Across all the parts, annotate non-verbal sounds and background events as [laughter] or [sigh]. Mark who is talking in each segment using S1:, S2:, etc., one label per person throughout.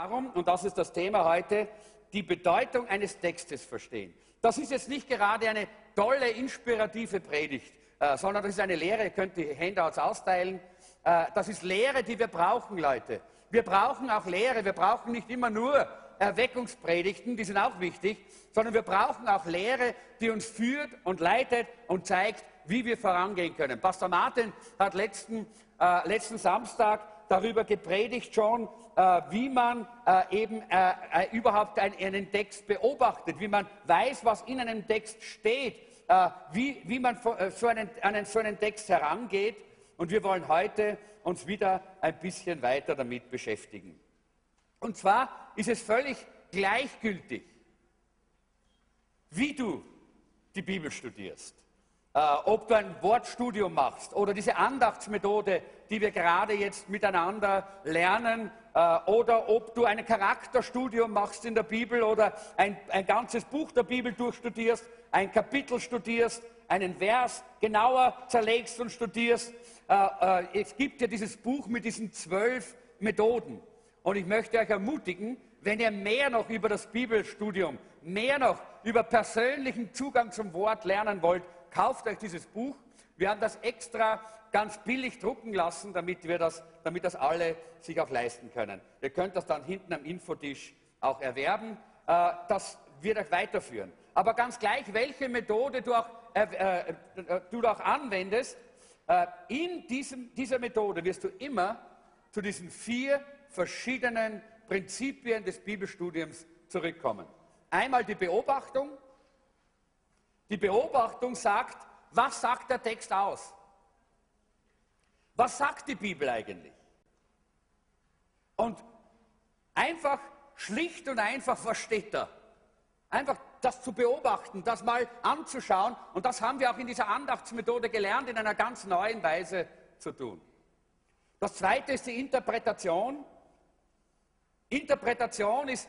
S1: darum, und das ist das Thema heute, die Bedeutung eines Textes verstehen. Das ist jetzt nicht gerade eine tolle, inspirative Predigt, äh, sondern das ist eine Lehre, ihr könnt die Handouts austeilen. Äh, das ist Lehre, die wir brauchen, Leute. Wir brauchen auch Lehre, wir brauchen nicht immer nur Erweckungspredigten, die sind auch wichtig, sondern wir brauchen auch Lehre, die uns führt und leitet und zeigt, wie wir vorangehen können. Pastor Martin hat letzten, äh, letzten Samstag darüber gepredigt schon, äh, wie man äh, eben äh, äh, überhaupt ein, einen Text beobachtet, wie man weiß, was in einem Text steht, äh, wie, wie man so einen, an so einen Text herangeht. Und wir wollen heute uns wieder ein bisschen weiter damit beschäftigen. Und zwar ist es völlig gleichgültig, wie du die Bibel studierst. Äh, ob du ein Wortstudium machst oder diese Andachtsmethode, die wir gerade jetzt miteinander lernen, äh, oder ob du ein Charakterstudium machst in der Bibel oder ein, ein ganzes Buch der Bibel durchstudierst, ein Kapitel studierst, einen Vers genauer zerlegst und studierst. Äh, äh, es gibt ja dieses Buch mit diesen zwölf Methoden. Und ich möchte euch ermutigen, wenn ihr mehr noch über das Bibelstudium, mehr noch über persönlichen Zugang zum Wort lernen wollt, kauft euch dieses Buch. Wir haben das extra ganz billig drucken lassen, damit, wir das, damit das alle sich auch leisten können. Ihr könnt das dann hinten am Infotisch auch erwerben. Äh, das wird euch weiterführen. Aber ganz gleich, welche Methode du auch, äh, äh, du auch anwendest, äh, in diesem, dieser Methode wirst du immer zu diesen vier verschiedenen Prinzipien des Bibelstudiums zurückkommen. Einmal die Beobachtung. Die Beobachtung sagt, was sagt der Text aus? Was sagt die Bibel eigentlich? Und einfach, schlicht und einfach, was steht da? Einfach das zu beobachten, das mal anzuschauen. Und das haben wir auch in dieser Andachtsmethode gelernt, in einer ganz neuen Weise zu tun. Das zweite ist die Interpretation. Interpretation ist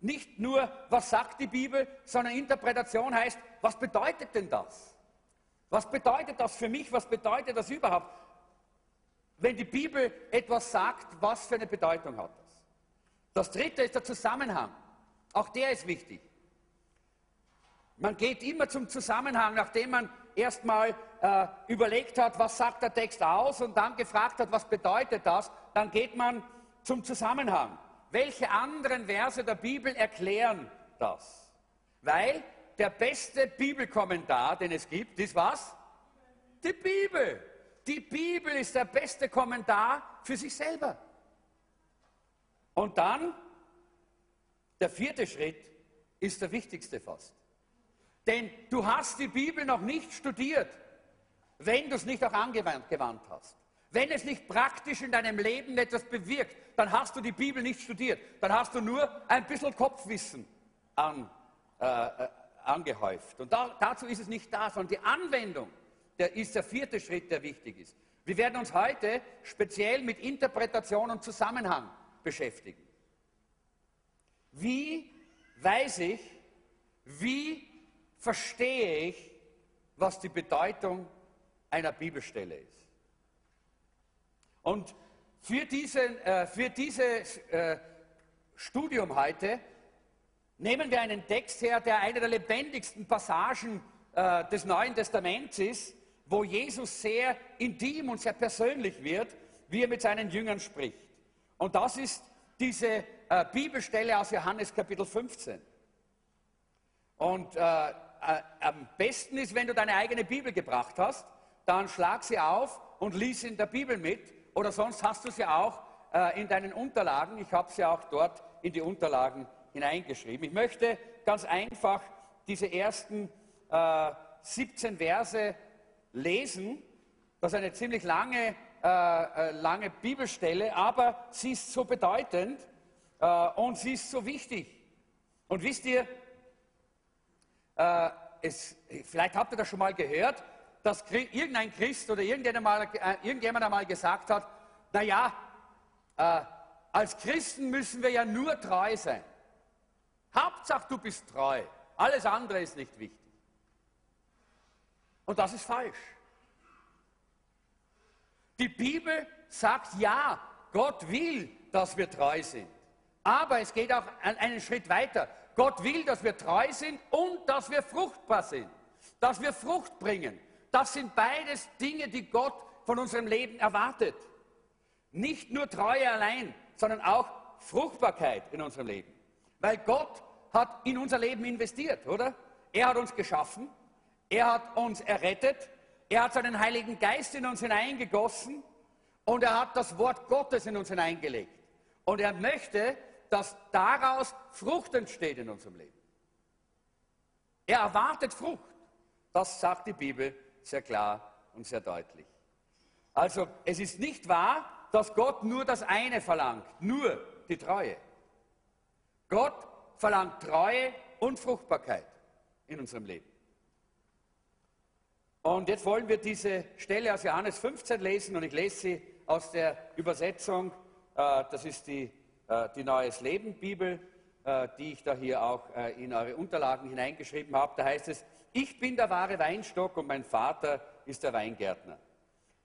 S1: nicht nur, was sagt die Bibel, sondern Interpretation heißt, was bedeutet denn das? Was bedeutet das für mich? Was bedeutet das überhaupt? Wenn die Bibel etwas sagt, was für eine Bedeutung hat das? Das dritte ist der Zusammenhang. Auch der ist wichtig. Man geht immer zum Zusammenhang, nachdem man erstmal äh, überlegt hat, was sagt der Text aus und dann gefragt hat, was bedeutet das, dann geht man zum Zusammenhang. Welche anderen Verse der Bibel erklären das? Weil der beste Bibelkommentar, den es gibt, ist was? Die Bibel. Die Bibel ist der beste Kommentar für sich selber. Und dann, der vierte Schritt ist der wichtigste fast. Denn du hast die Bibel noch nicht studiert, wenn du es nicht auch angewandt hast. Wenn es nicht praktisch in deinem Leben etwas bewirkt, dann hast du die Bibel nicht studiert. Dann hast du nur ein bisschen Kopfwissen an, äh, äh, angehäuft. Und da, dazu ist es nicht da, sondern die Anwendung der ist der vierte Schritt, der wichtig ist. Wir werden uns heute speziell mit Interpretation und Zusammenhang beschäftigen. Wie weiß ich, wie verstehe ich, was die Bedeutung einer Bibelstelle ist? Und für, diesen, äh, für dieses äh, Studium heute nehmen wir einen Text her, der eine der lebendigsten Passagen äh, des Neuen Testaments ist, wo Jesus sehr intim und sehr persönlich wird, wie er mit seinen Jüngern spricht. Und das ist diese äh, Bibelstelle aus Johannes Kapitel 15. Und äh, äh, am besten ist, wenn du deine eigene Bibel gebracht hast, dann schlag sie auf und lies in der Bibel mit oder sonst hast du sie auch äh, in deinen Unterlagen. Ich habe sie auch dort in die Unterlagen hineingeschrieben. Ich möchte ganz einfach diese ersten äh, 17 Verse lesen. Das ist eine ziemlich lange, äh, äh, lange Bibelstelle, aber sie ist so bedeutend äh, und sie ist so wichtig. Und wisst ihr, äh, es, vielleicht habt ihr das schon mal gehört, dass irgendein Christ oder irgendjemand einmal, äh, irgendjemand einmal gesagt hat, naja, äh, als Christen müssen wir ja nur treu sein. Hauptsache, du bist treu. Alles andere ist nicht wichtig. Und das ist falsch. Die Bibel sagt ja, Gott will, dass wir treu sind. Aber es geht auch einen Schritt weiter. Gott will, dass wir treu sind und dass wir fruchtbar sind, dass wir Frucht bringen. Das sind beides Dinge, die Gott von unserem Leben erwartet. Nicht nur Treue allein, sondern auch Fruchtbarkeit in unserem Leben. Weil Gott hat in unser Leben investiert, oder? Er hat uns geschaffen, er hat uns errettet, er hat seinen Heiligen Geist in uns hineingegossen und er hat das Wort Gottes in uns hineingelegt. Und er möchte, dass daraus Frucht entsteht in unserem Leben. Er erwartet Frucht. Das sagt die Bibel sehr klar und sehr deutlich. Also es ist nicht wahr, dass Gott nur das eine verlangt, nur die Treue. Gott verlangt Treue und Fruchtbarkeit in unserem Leben. Und jetzt wollen wir diese Stelle aus Johannes 15 lesen und ich lese sie aus der Übersetzung, äh, das ist die, äh, die Neues Leben Bibel, äh, die ich da hier auch in eure Unterlagen hineingeschrieben habe. Da heißt es, ich bin der wahre Weinstock und mein Vater ist der Weingärtner.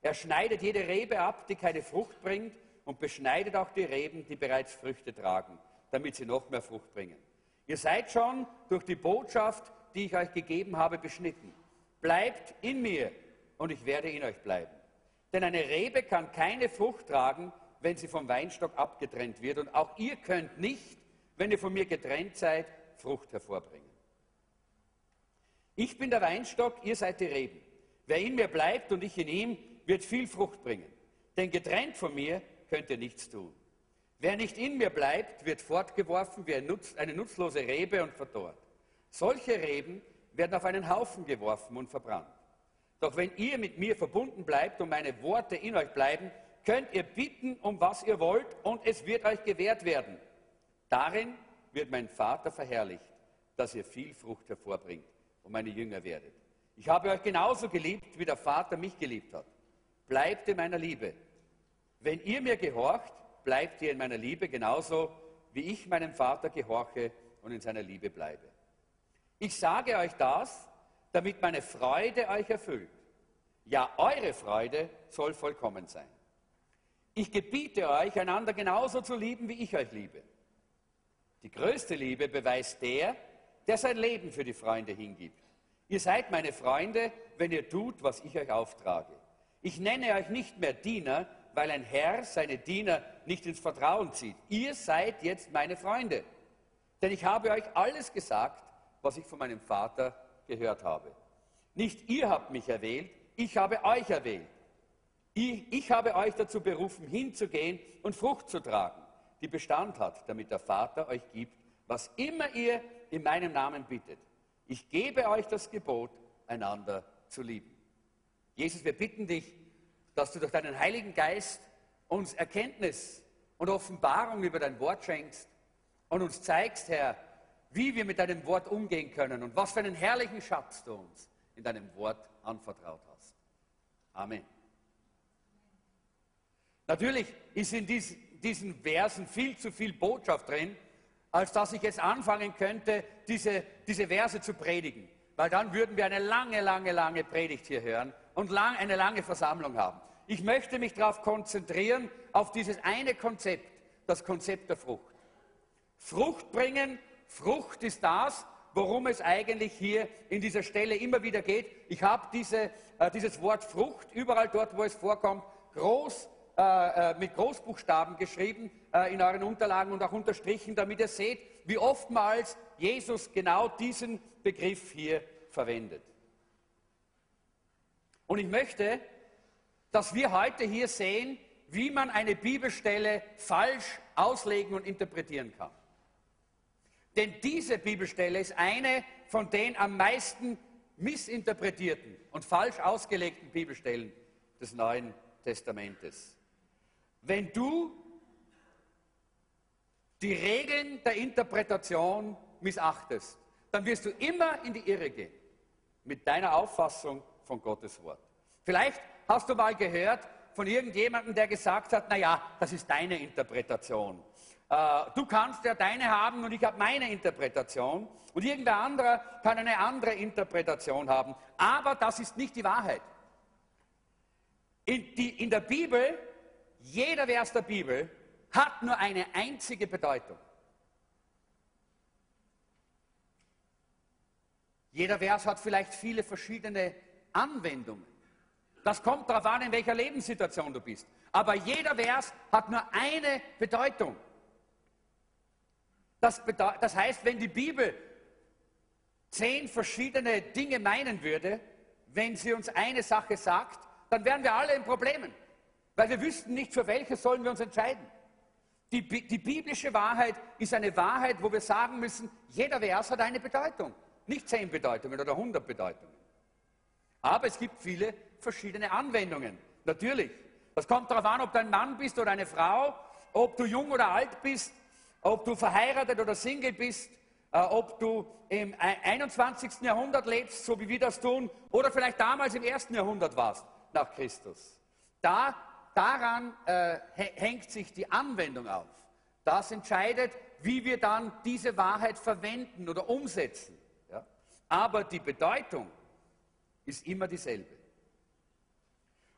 S1: Er schneidet jede Rebe ab, die keine Frucht bringt und beschneidet auch die Reben, die bereits Früchte tragen, damit sie noch mehr Frucht bringen. Ihr seid schon durch die Botschaft, die ich euch gegeben habe, beschnitten. Bleibt in mir und ich werde in euch bleiben. Denn eine Rebe kann keine Frucht tragen, wenn sie vom Weinstock abgetrennt wird. Und auch ihr könnt nicht, wenn ihr von mir getrennt seid, Frucht hervorbringen. Ich bin der Weinstock, ihr seid die Reben. Wer in mir bleibt und ich in ihm, wird viel Frucht bringen. Denn getrennt von mir könnt ihr nichts tun. Wer nicht in mir bleibt, wird fortgeworfen wie eine nutzlose Rebe und verdorrt. Solche Reben werden auf einen Haufen geworfen und verbrannt. Doch wenn ihr mit mir verbunden bleibt und meine Worte in euch bleiben, könnt ihr bitten, um was ihr wollt, und es wird euch gewährt werden. Darin wird mein Vater verherrlicht, dass ihr viel Frucht hervorbringt und meine Jünger werdet. Ich habe euch genauso geliebt, wie der Vater mich geliebt hat. Bleibt in meiner Liebe. Wenn ihr mir gehorcht, bleibt ihr in meiner Liebe genauso, wie ich meinem Vater gehorche und in seiner Liebe bleibe. Ich sage euch das, damit meine Freude euch erfüllt. Ja, eure Freude soll vollkommen sein. Ich gebiete euch, einander genauso zu lieben, wie ich euch liebe. Die größte Liebe beweist der, der sein Leben für die Freunde hingibt. Ihr seid meine Freunde, wenn ihr tut, was ich euch auftrage. Ich nenne euch nicht mehr Diener, weil ein Herr seine Diener nicht ins Vertrauen zieht. Ihr seid jetzt meine Freunde. Denn ich habe euch alles gesagt, was ich von meinem Vater gehört habe. Nicht ihr habt mich erwählt, ich habe euch erwählt. Ich, ich habe euch dazu berufen, hinzugehen und Frucht zu tragen, die Bestand hat, damit der Vater euch gibt, was immer ihr in meinem Namen bittet. Ich gebe euch das Gebot, einander zu lieben. Jesus, wir bitten dich, dass du durch deinen Heiligen Geist uns Erkenntnis und Offenbarung über dein Wort schenkst und uns zeigst, Herr, wie wir mit deinem Wort umgehen können und was für einen herrlichen Schatz du uns in deinem Wort anvertraut hast. Amen. Natürlich ist in diesen Versen viel zu viel Botschaft drin, als dass ich jetzt anfangen könnte, diese, diese Verse zu predigen. Weil dann würden wir eine lange, lange, lange Predigt hier hören und lang, eine lange Versammlung haben. Ich möchte mich darauf konzentrieren, auf dieses eine Konzept, das Konzept der Frucht. Frucht bringen, Frucht ist das, worum es eigentlich hier in dieser Stelle immer wieder geht. Ich habe diese, äh, dieses Wort Frucht überall dort, wo es vorkommt, groß, äh, äh mit Großbuchstaben geschrieben äh, in euren Unterlagen und auch unterstrichen, damit ihr seht, wie oftmals Jesus genau diesen Begriff hier verwendet. Und ich möchte, dass wir heute hier sehen, wie man eine Bibelstelle falsch auslegen und interpretieren kann. Denn diese Bibelstelle ist eine von den am meisten missinterpretierten und falsch ausgelegten Bibelstellen des Neuen Testamentes. Wenn du die Regeln der Interpretation missachtest, dann wirst du immer in die Irre gehen mit deiner Auffassung von Gottes Wort. Vielleicht hast du mal gehört von irgendjemandem, der gesagt hat, naja, das ist deine Interpretation. Äh, du kannst ja deine haben und ich habe meine Interpretation. Und irgendwer anderer kann eine andere Interpretation haben. Aber das ist nicht die Wahrheit. In, die, in der Bibel, jeder Vers der Bibel hat nur eine einzige Bedeutung. Jeder Vers hat vielleicht viele verschiedene Anwendungen. Das kommt darauf an, in welcher Lebenssituation du bist. Aber jeder Vers hat nur eine Bedeutung. Das, bedeu das heißt, wenn die Bibel zehn verschiedene Dinge meinen würde, wenn sie uns eine Sache sagt, dann wären wir alle in Problemen weil wir wüssten nicht, für welche sollen wir uns entscheiden. Die, die, biblische Wahrheit ist eine Wahrheit, wo wir sagen müssen, jeder Vers hat eine Bedeutung. Nicht zehn Bedeutungen oder hundert Bedeutungen. Aber es gibt viele verschiedene Anwendungen. Natürlich. Das kommt darauf an, ob du ein Mann bist oder eine Frau, ob du jung oder alt bist, ob du verheiratet oder Single bist, äh, ob du im 21. Jahrhundert lebst, so wie wir das tun, oder vielleicht damals im ersten Jahrhundert warst, nach Christus. Da, daran äh, hängt sich die Anwendung auf. Das entscheidet, wie wir dann diese Wahrheit verwenden oder umsetzen. Ja? Aber die Bedeutung ist immer dieselbe.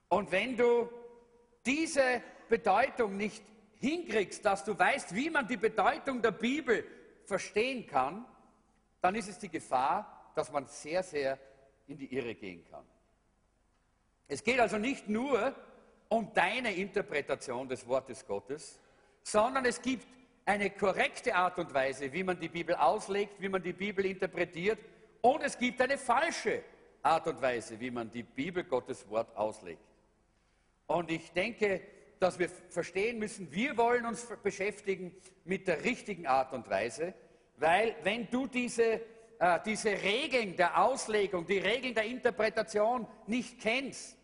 S1: Und wenn du diese Bedeutung nicht hinkriegst, dass du weißt, wie man die Bedeutung der Bibel verstehen kann, dann ist es die Gefahr, dass man sehr, sehr in die Irre gehen kann. Es geht also nicht nur um deine Interpretation des Wortes Gottes, sondern es gibt eine korrekte Art und Weise, wie man die Bibel auslegt, wie man die Bibel interpretiert, und es gibt eine falsche Art und Weise, wie man die Bibel Gottes Wort auslegt. Und ich denke, dass wir verstehen müssen, wir wollen uns beschäftigen mit der richtigen Art und Weise, weil wenn du diese, äh, diese Regeln der Auslegung, die Regeln der Interpretation nicht kennst,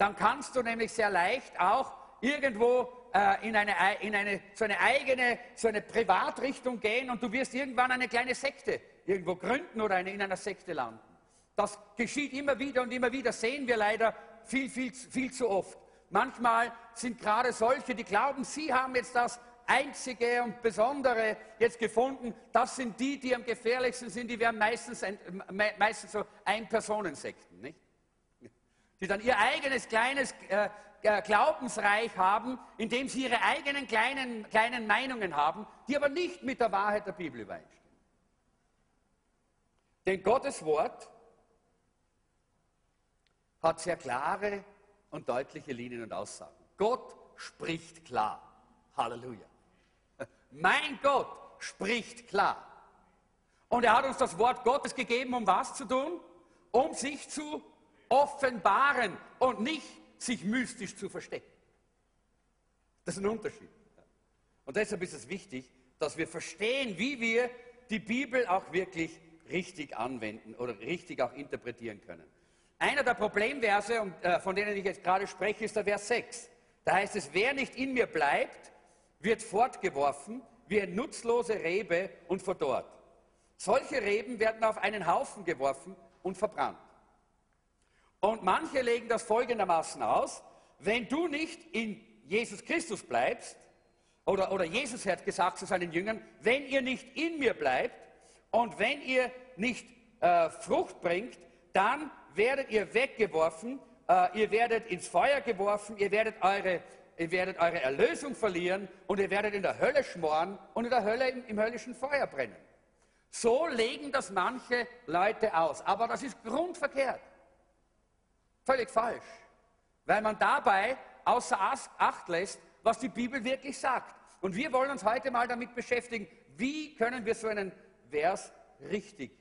S1: dann kannst du nämlich sehr leicht auch irgendwo äh, in, eine, in eine, so eine eigene, so eine Privatrichtung gehen und du wirst irgendwann eine kleine Sekte irgendwo gründen oder eine, in einer Sekte landen. Das geschieht immer wieder und immer wieder, sehen wir leider viel, viel, viel zu oft. Manchmal sind gerade solche, die glauben, sie haben jetzt das Einzige und Besondere jetzt gefunden. Das sind die, die am gefährlichsten sind. Die werden meistens, meistens so Ein-Personensekten, nicht? Die dann ihr eigenes kleines äh, äh, Glaubensreich haben, in dem sie ihre eigenen kleinen, kleinen Meinungen haben, die aber nicht mit der Wahrheit der Bibel übereinstimmen. Denn Gottes Wort hat sehr klare und deutliche Linien und Aussagen. Gott spricht klar. Halleluja. [laughs] Mein Gott spricht klar. Und er hat uns das Wort Gottes gegeben, um was zu tun? Um sich zu offenbaren und nicht sich mystisch zu verstecken. Das ist ein Unterschied. Und deshalb ist es wichtig, dass wir verstehen, wie wir die Bibel auch wirklich richtig anwenden oder richtig auch interpretieren können. Einer der Problemverse, äh, von denen ich jetzt gerade spreche, ist der Vers 6. Da heißt es, wer nicht in mir bleibt, wird fortgeworfen wie eine nutzlose Rebe und verdorrt. Solche Reben werden auf einen Haufen geworfen und verbrannt. Und manche legen das folgendermaßen aus, wenn du nicht in Jesus Christus bleibst, oder, oder Jesus hat gesagt zu seinen Jüngern, wenn ihr nicht in mir bleibt und wenn ihr nicht äh, Frucht bringt, dann werdet ihr weggeworfen, äh, ihr werdet ins Feuer geworfen, ihr werdet, eure, ihr werdet eure Erlösung verlieren und ihr werdet in der Hölle schmoren und in der Hölle im, im höllischen Feuer brennen. So legen das manche Leute aus. Aber das ist grundverkehrt. Völlig falsch. Weil man dabei außer Acht lässt, was die Bibel wirklich sagt. Und wir wollen uns heute mal damit beschäftigen, wie können wir so einen Vers richtig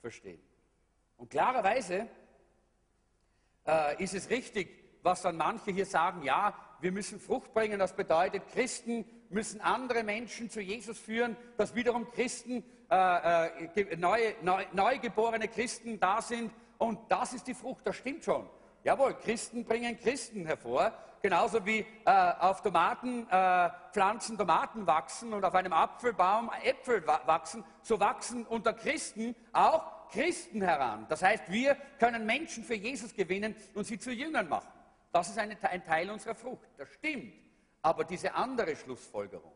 S1: verstehen. Und klarerweise äh, ist es richtig, was dann manche hier sagen, ja, wir müssen Frucht bringen. Das bedeutet, Christen müssen andere Menschen zu Jesus führen, dass wiederum Christen, äh, äh, neue, neu, neugeborene Christen da sind. Und das ist die Frucht, das stimmt schon. Jawohl, Christen bringen Christen hervor, genauso wie äh, auf Tomatenpflanzen äh, Tomaten wachsen und auf einem Apfelbaum Äpfel wachsen, so wachsen unter Christen auch Christen heran. Das heißt, wir können Menschen für Jesus gewinnen und sie zu Jüngern machen. Das ist eine, ein Teil unserer Frucht. Das stimmt. Aber diese andere Schlussfolgerung,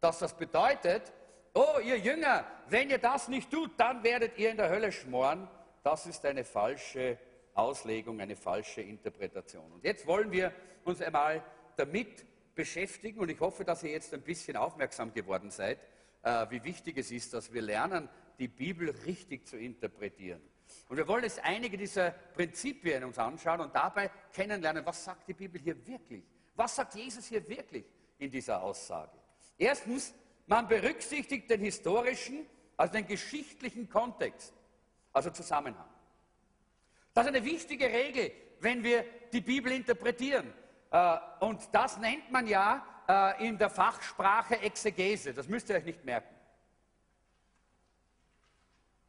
S1: dass das bedeutet, oh ihr Jünger, wenn ihr das nicht tut, dann werdet ihr in der Hölle schmoren, das ist eine falsche Auslegung, eine falsche Interpretation. Und jetzt wollen wir uns einmal damit beschäftigen und ich hoffe, dass ihr jetzt ein bisschen aufmerksam geworden seid, äh, wie wichtig es ist, dass wir lernen, die Bibel richtig zu interpretieren. Und wir wollen jetzt einige dieser Prinzipien uns anschauen und dabei kennenlernen, was sagt die Bibel hier wirklich? Was sagt Jesus hier wirklich in dieser Aussage? Erstens, man berücksichtigt den historischen, also den geschichtlichen Kontext, also Zusammenhang. Das ist eine wichtige Regel, wenn wir die Bibel interpretieren. Äh, und das nennt man ja äh, in der Fachsprache Exegese. Das müsst ihr euch nicht merken.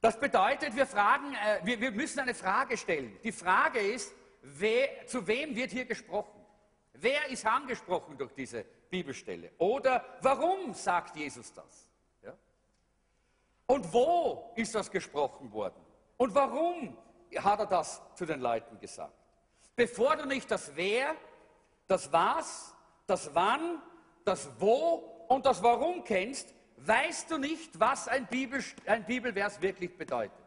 S1: Das bedeutet, wir, fragen, äh, wir, müssen eine Frage stellen. Die Frage ist, wer, zu wem wird hier gesprochen? Wer ist angesprochen durch diese Bibelstelle? Oder warum sagt Jesus das? Und wo ist das gesprochen worden? Und warum hat er das zu den Leuten gesagt? Bevor du nicht das Wer, das Was, das Wann, das Wo und das Warum kennst, weißt du nicht, was ein, Bibel, ein Bibelvers wirklich bedeutet.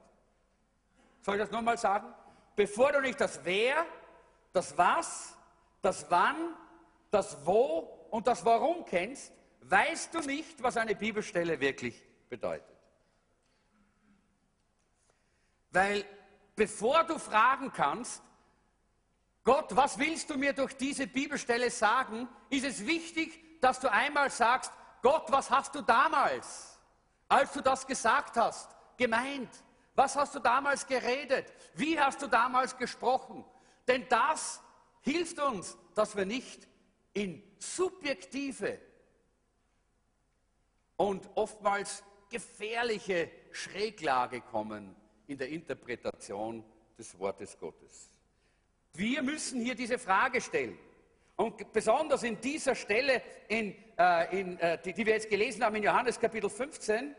S1: Soll ich das nochmal sagen? Bevor du nicht das Wer, das Was, das Wann, das Wo und das Warum kennst, weißt du nicht, was eine Bibelstelle wirklich bedeutet. Weil bevor du fragen kannst, Gott, was willst du mir durch diese Bibelstelle sagen, ist es wichtig, dass du einmal sagst, Gott, was hast du damals, als du das gesagt hast, gemeint? Was hast du damals geredet? Wie hast du damals gesprochen? Denn das hilft uns, dass wir nicht in subjektive und oftmals gefährliche Schräglage kommen in der Interpretation des Wortes Gottes. Wir müssen hier diese Frage stellen. Und besonders in dieser Stelle, in, äh, in, äh, die, die wir jetzt gelesen haben in Johannes Kapitel 15,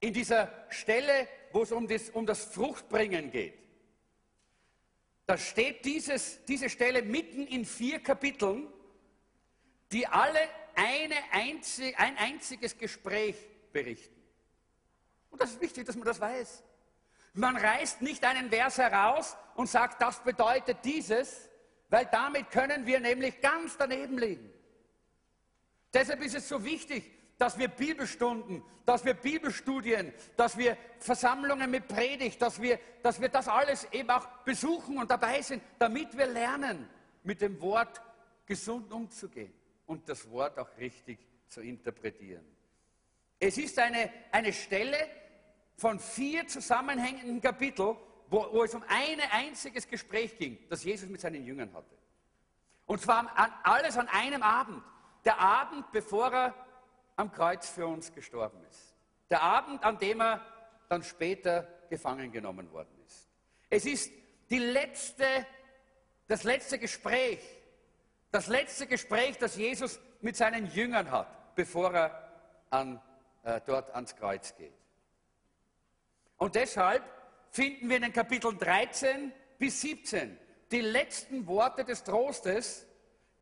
S1: in dieser Stelle, wo es um das, um das Fruchtbringen geht, da steht dieses, diese Stelle mitten in vier Kapiteln, die alle eine einzig, ein einziges Gespräch berichten. Und das ist wichtig, dass man das weiß. Man reißt nicht einen Vers heraus und sagt, das bedeutet dieses, weil damit können wir nämlich ganz daneben liegen. Deshalb ist es so wichtig, dass wir Bibelstunden, dass wir Bibelstudien, dass wir Versammlungen mit Predigt, dass wir, dass wir das alles eben auch besuchen und dabei sind, damit wir lernen, mit dem Wort gesund umzugehen und das Wort auch richtig zu interpretieren. Es ist eine, eine Stelle von vier zusammenhängenden Kapiteln, wo, wo es um ein einziges Gespräch ging, das Jesus mit seinen Jüngern hatte. Und zwar an, alles an einem Abend. Der Abend, bevor er am Kreuz für uns gestorben ist. Der Abend, an dem er dann später gefangen genommen worden ist. Es ist die letzte, das letzte Gespräch, das letzte Gespräch, das Jesus mit seinen Jüngern hat, bevor er an, äh, dort ans Kreuz geht. Und deshalb finden wir in den Kapiteln 13 bis 17 die letzten Worte des Trostes,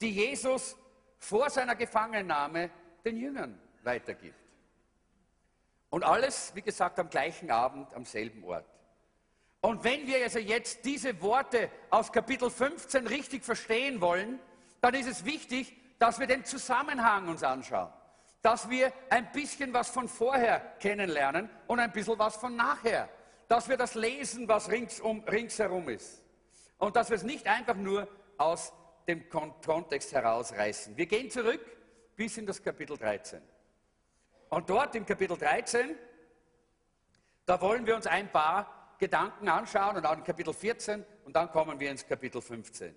S1: die Jesus vor seiner Gefangennahme den Jüngern weitergibt. Und alles, wie gesagt, am gleichen Abend, am selben Ort. Und wenn wir also jetzt diese Worte aus Kapitel 15 richtig verstehen wollen, dann ist es wichtig, dass wir den Zusammenhang uns anschauen. Dass wir ein bisschen was von vorher kennenlernen und ein bisschen was von nachher dass wir das lesen, was ringsum, ringsherum ist. Und dass wir es nicht einfach nur aus dem Kontext herausreißen. Wir gehen zurück bis in das Kapitel 13. Und dort im Kapitel 13, da wollen wir uns ein paar Gedanken anschauen und auch in Kapitel 14 und dann kommen wir ins Kapitel 15.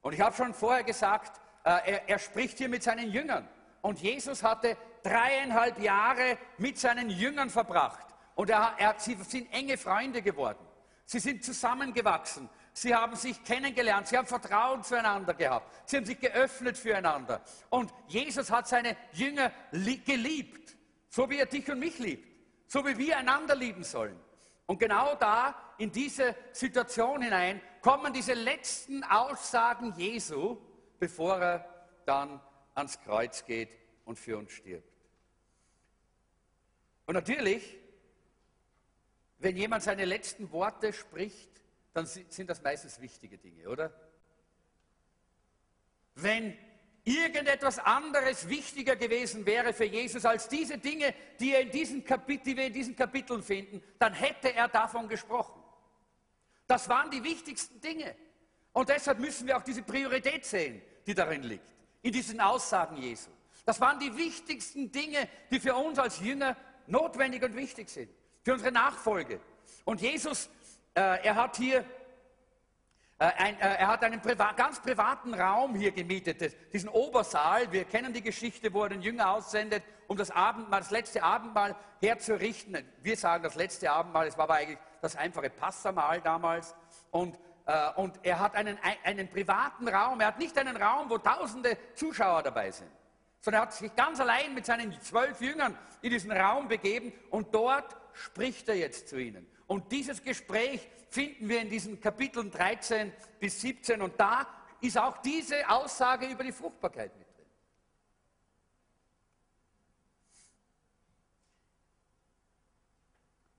S1: Und ich habe schon vorher gesagt, äh, er, er spricht hier mit seinen Jüngern. Und Jesus hatte dreieinhalb Jahre mit seinen Jüngern verbracht. Und er, er, sie sind enge Freunde geworden. Sie sind zusammengewachsen. Sie haben sich kennengelernt. Sie haben Vertrauen zueinander gehabt. Sie haben sich geöffnet füreinander. Und Jesus hat seine Jünger geliebt, so wie er dich und mich liebt. So wie wir einander lieben sollen. Und genau da, in diese Situation hinein, kommen diese letzten Aussagen Jesu, bevor er dann ans Kreuz geht und für uns stirbt. Und natürlich wenn jemand seine letzten Worte spricht, dann sind das meistens wichtige Dinge, oder? Wenn irgendetwas anderes wichtiger gewesen wäre für Jesus als diese Dinge, die, er in diesen Kapit die wir in diesen Kapiteln finden, dann hätte er davon gesprochen. Das waren die wichtigsten Dinge. Und deshalb müssen wir auch diese Priorität sehen, die darin liegt, in diesen Aussagen Jesu. Das waren die wichtigsten Dinge, die für uns als Jünger notwendig und wichtig sind, für unsere Nachfolge. Und Jesus, äh, er hat hier äh, ein, äh, er hat einen priva ganz privaten Raum hier gemietet, diesen Obersaal. Wir kennen die Geschichte, wo er den Jünger aussendet, um das Abendmahl, das letzte Abendmahl herzurichten. Wir sagen das letzte Abendmahl, es war aber eigentlich das einfache Passamahl damals. Und, und er hat einen, einen privaten Raum. Er hat nicht einen Raum, wo tausende Zuschauer dabei sind, sondern er hat sich ganz allein mit seinen zwölf Jüngern in diesen Raum begeben und dort spricht er jetzt zu ihnen. Und dieses Gespräch finden wir in diesen Kapiteln 13 bis 17 und da ist auch diese Aussage über die Fruchtbarkeit mit drin.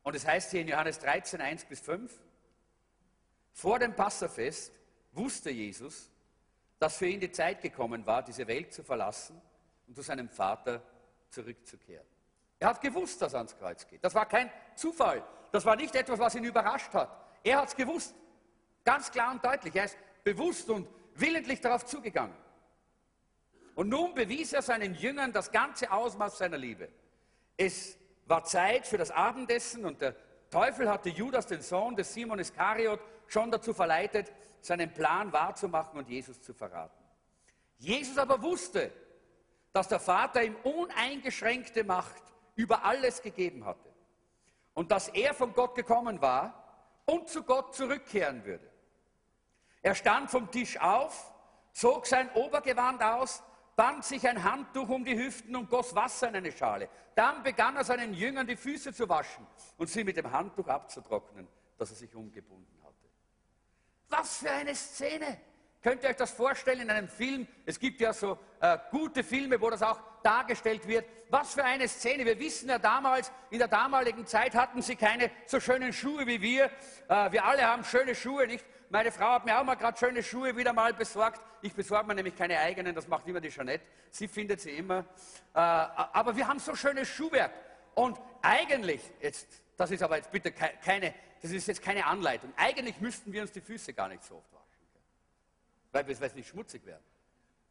S1: Und es heißt hier in Johannes 13, 1 bis 5, vor dem Passafest wusste Jesus, dass für ihn die Zeit gekommen war, diese Welt zu verlassen und zu seinem Vater zurückzukehren. Er hat gewusst, dass er ans Kreuz geht. Das war kein Zufall. Das war nicht etwas, was ihn überrascht hat. Er hat es gewusst. Ganz klar und deutlich. Er ist bewusst und willentlich darauf zugegangen. Und nun bewies er seinen Jüngern das ganze Ausmaß seiner Liebe. Es war Zeit für das Abendessen und der Teufel hatte Judas, den Sohn des Simon Iskariot, schon dazu verleitet, seinen Plan wahrzumachen und Jesus zu verraten. Jesus aber wusste, dass der Vater ihm uneingeschränkte Macht über alles gegeben hatte und dass er von Gott gekommen war und zu Gott zurückkehren würde. Er stand vom Tisch auf, zog sein Obergewand aus, band sich ein Handtuch um die Hüften und goss Wasser in eine Schale. Dann begann er seinen Jüngern die Füße zu waschen und sie mit dem Handtuch abzutrocknen, das er sich umgebunden. Was für eine Szene! Könnt ihr euch das vorstellen in einem Film? Es gibt ja so äh, gute Filme, wo das auch dargestellt wird. Was für eine Szene. Wir wissen ja damals, in der damaligen Zeit hatten sie keine so schönen Schuhe wie wir. Äh, wir alle haben schöne Schuhe, nicht? Meine Frau hat mir auch mal gerade schöne Schuhe wieder mal besorgt. Ich besorge mir nämlich keine eigenen, das macht immer die Jeanette. Sie findet sie immer. Äh, aber wir haben so schönes Schuhwerk. Und eigentlich, jetzt, das ist aber jetzt bitte keine, das ist jetzt keine Anleitung. Eigentlich müssten wir uns die Füße gar nicht so oft waschen weil wir es nicht schmutzig werden.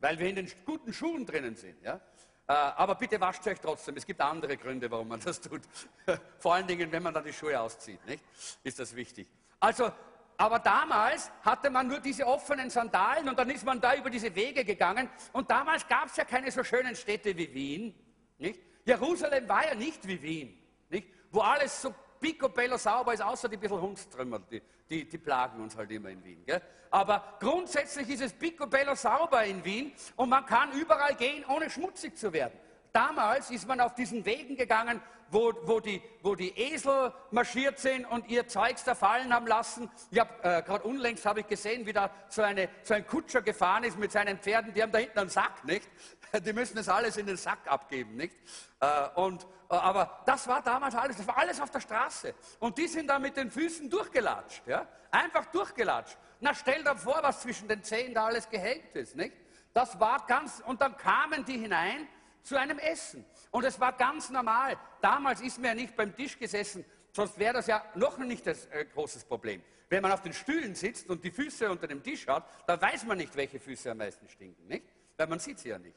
S1: Weil wir in den guten Schuhen drinnen sind. Ja? Äh, aber bitte wascht euch trotzdem. Es gibt andere Gründe, warum man das tut. [laughs] Vor allen Dingen, wenn man dann die Schuhe auszieht, nicht? ist das wichtig. Also, aber damals hatte man nur diese offenen Sandalen und dann ist man da über diese Wege gegangen. Und damals gab es ja keine so schönen Städte wie Wien. Nicht? Jerusalem war ja nicht wie Wien, nicht? wo alles so picobello sauber ist, außer die bisschen Hundstrümmer, die, die, die, plagen uns halt immer in Wien. Gell? Aber grundsätzlich ist es picobello sauber in Wien und man kann überall gehen, ohne schmutzig zu werden. Damals ist man auf diesen Wegen gegangen, wo, wo, die, wo die Esel marschiert sind und ihr Zeugs da fallen haben lassen. Ich hab, äh, gerade unlängst habe ich gesehen, wie da so, eine, so ein Kutscher gefahren ist mit seinen Pferden. Die haben da hinten einen Sack, nicht? [laughs] Die müssen das alles in den Sack abgeben, nicht? Äh, und, äh, aber das war damals alles, das war alles auf der Straße. Und die sind da mit den Füßen durchgelatscht, ja? Einfach durchgelatscht. Na, stell dir vor, was zwischen den Zehen da alles gehängt ist, nicht? Das war ganz, und dann kamen die hinein zu einem Essen. Und es war ganz normal. Damals ist man ja nicht beim Tisch gesessen, sonst wäre das ja noch nicht das äh, großes Problem. Wenn man auf den Stühlen sitzt und die Füße unter dem Tisch hat, dann weiß man nicht, welche Füße am meisten stinken, nicht? Weil man sieht sie ja nicht.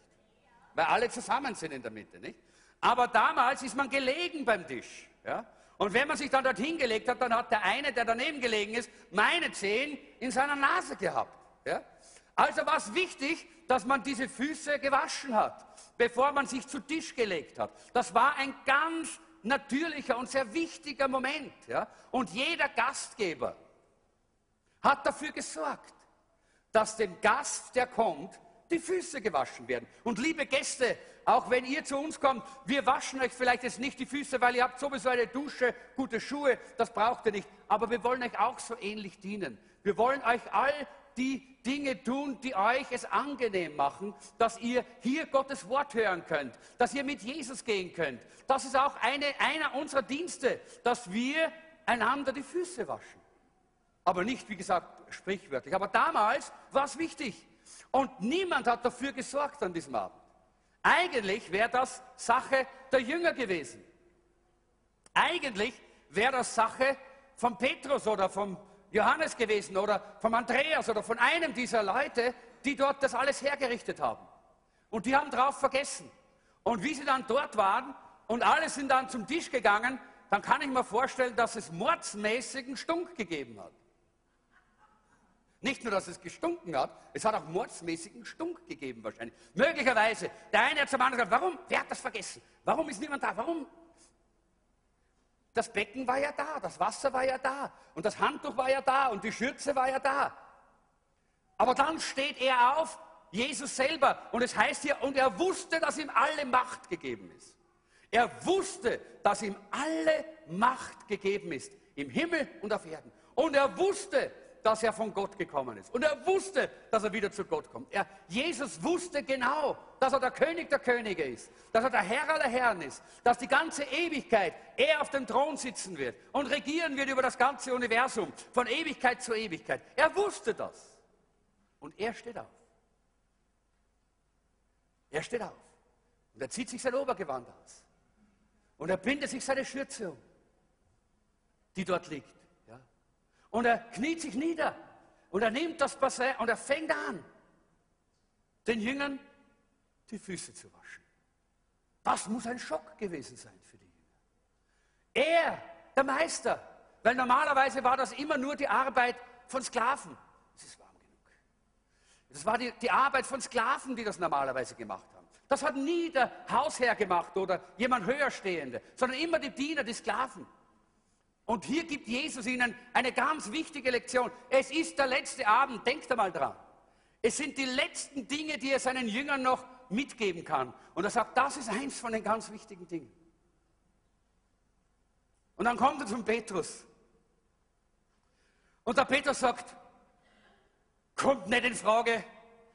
S1: Weil alle zusammen sind in der Mitte, nicht? Aber damals ist man gelegen beim Tisch, ja? Und wenn man sich dann dort hingelegt hat, dann hat der eine, der daneben gelegen ist, meine Zehen in seiner Nase gehabt. Ja? Also war es wichtig, dass man diese Füße gewaschen hat bevor man sich zu Tisch gelegt hat. Das war ein ganz natürlicher und sehr wichtiger Moment. Ja? Und jeder Gastgeber hat dafür gesorgt, dass dem Gast, der kommt, die Füße gewaschen werden. Und liebe Gäste, auch wenn ihr zu uns kommt, wir waschen euch vielleicht jetzt nicht die Füße, weil ihr habt sowieso eine Dusche, gute Schuhe, das braucht ihr nicht. Aber wir wollen euch auch so ähnlich dienen. Wir wollen euch all die Dinge tun, die euch es angenehm machen, dass ihr hier Gottes Wort hören könnt, dass ihr mit Jesus gehen könnt. Das ist auch eine, einer unserer Dienste, dass wir einander die Füße waschen. Aber nicht, wie gesagt, sprichwörtlich. Aber damals war es wichtig. Und niemand hat dafür gesorgt an diesem Abend. Eigentlich wäre das Sache der Jünger gewesen. Eigentlich wäre das Sache von Petrus oder vom Johannes gewesen oder vom Andreas oder von einem dieser Leute, die dort das alles hergerichtet haben. Und die haben drauf vergessen. Und wie sie dann dort waren und alle sind dann zum Tisch gegangen, dann kann ich mir vorstellen, dass es mordsmäßigen Stunk gegeben hat. Nicht nur, dass es gestunken hat, es hat auch mordsmäßigen Stunk gegeben wahrscheinlich. Möglicherweise. Der eine hat zum anderen gesagt, warum? Wer hat das vergessen? Warum ist niemand da? Warum? Das Becken war ja da, das Wasser war ja da und das Handtuch war ja da und die Schürze war ja da. Aber dann steht er auf, Jesus selber, und es heißt hier, und er wusste, dass ihm alle Macht gegeben ist. Er wusste, dass ihm alle Macht gegeben ist, im Himmel und auf Erden. Und er wusste, dass er von Gott gekommen ist. Und er wusste, dass er wieder zu Gott kommt. Er, Jesus wusste genau, dass er der König der Könige ist, dass er der Herr aller Herren ist, dass die ganze Ewigkeit er auf dem Thron sitzen wird und regieren wird über das ganze Universum, von Ewigkeit zu Ewigkeit. Er wusste das. Und er steht auf. Er steht auf. Und er zieht sich sein Obergewand aus. Und er bindet sich seine Schürze um, die dort liegt. Und er kniet sich nieder. Und er nimmt das Bassin und er fängt an, den Jüngern die Füße zu waschen. Das muss ein Schock gewesen sein für die Jünger. Er, der Meister, weil normalerweise war das immer nur die Arbeit von Sklaven. Es ist warm genug. Das war die, die Arbeit von Sklaven, die das normalerweise gemacht haben. Das hat nie der Hausherr gemacht oder jemand höherstehende, sondern immer die Diener, die Sklaven. Und hier gibt Jesus ihnen eine ganz wichtige Lektion. Es ist der letzte Abend, denkt einmal dran. Es sind die letzten Dinge, die er seinen Jüngern noch mitgeben kann. Und er sagt, das ist eins von den ganz wichtigen Dingen. Und dann kommt er zum Petrus. Und der Petrus sagt, kommt nicht in Frage,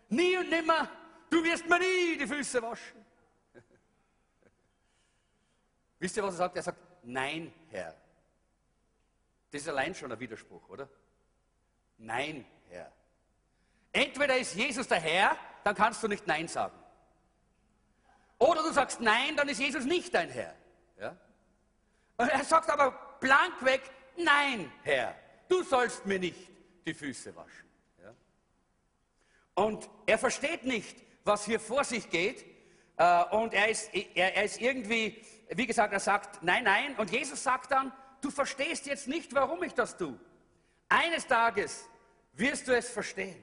S1: nie und nimmer Du wirst mir nie die Füße waschen. [laughs] Wisst ihr, was er sagt? Er sagt, nein, Herr. Das ist allein schon ein Widerspruch, oder? Nein, Herr. Entweder ist Jesus der Herr, dann kannst du nicht Nein sagen. Oder du sagst Nein, dann ist Jesus nicht dein Herr. Ja? Er sagt aber blank weg, nein, Herr, du sollst mir nicht die Füße waschen. Ja? Und er versteht nicht, was hier vor sich geht. Äh, und er ist, er, er ist irgendwie, wie gesagt, er sagt nein, nein. Und Jesus sagt dann, du verstehst jetzt nicht, warum ich das tue. Eines Tages wirst du es verstehen.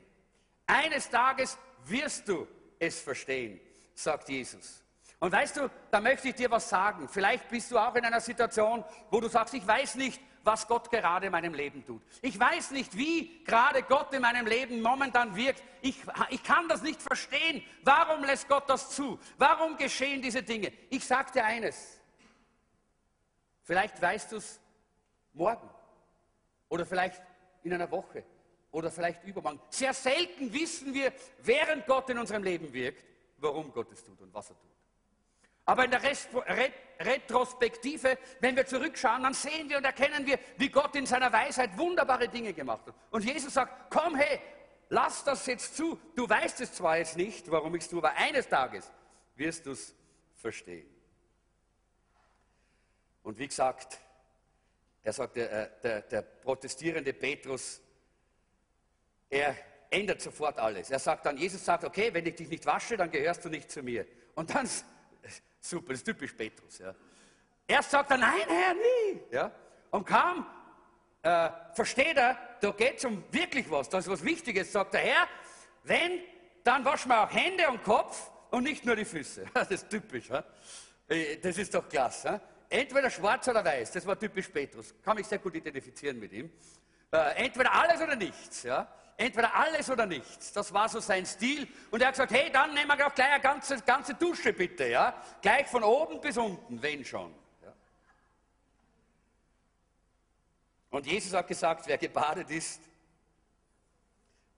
S1: Eines Tages wirst du es verstehen, sagt Jesus. Und weißt du, da möchte ich dir was sagen. Vielleicht bist du auch in einer Situation, wo du sagst, ich weiß nicht, was Gott gerade in meinem Leben tut. Ich weiß nicht, wie gerade Gott in meinem Leben momentan wirkt. Ich, ich kann das nicht verstehen. Warum lässt Gott das zu? Warum geschehen diese Dinge? Ich sage dir eines. Vielleicht weißt du es morgen oder vielleicht in einer Woche oder vielleicht übermorgen. Sehr selten wissen wir, während Gott in unserem Leben wirkt, warum Gott es tut und was er tut. Aber in der Retrospektive, wenn wir zurückschauen, dann sehen wir und erkennen wir, wie Gott in seiner Weisheit wunderbare Dinge gemacht hat. Und Jesus sagt, komm hey, lass das jetzt zu. Du weißt es zwar jetzt nicht, warum ich es tue, aber eines Tages wirst du es verstehen. Und wie gesagt, er sagt, der, äh, der, der protestierende Petrus, er ändert sofort alles. Er sagt dann, Jesus sagt, okay, wenn ich dich nicht wasche, dann gehörst du nicht zu mir. Und dann [laughs] Super, das ist typisch Petrus. Ja. Erst sagt er, nein, Herr, nie. Ja. Und kaum äh, versteht er, da geht es um wirklich was, das ist was Wichtiges, sagt der Herr, wenn, dann waschen wir auch Hände und Kopf und nicht nur die Füße. [laughs] Das ist typisch. Ja. Äh, das ist doch klasse. Entweder schwarz oder weiß, das war typisch Petrus. Kann mich sehr gut identifizieren mit ihm. Äh, entweder alles oder nichts. Ja. Entweder alles oder nichts. Das war so sein Stil. Und er hat gesagt, hey, dann nehmen wir auch gleich eine ganze, ganze Dusche bitte. Ja? Gleich von oben bis unten, wenn schon. Ja? Und Jesus hat gesagt, wer gebadet ist,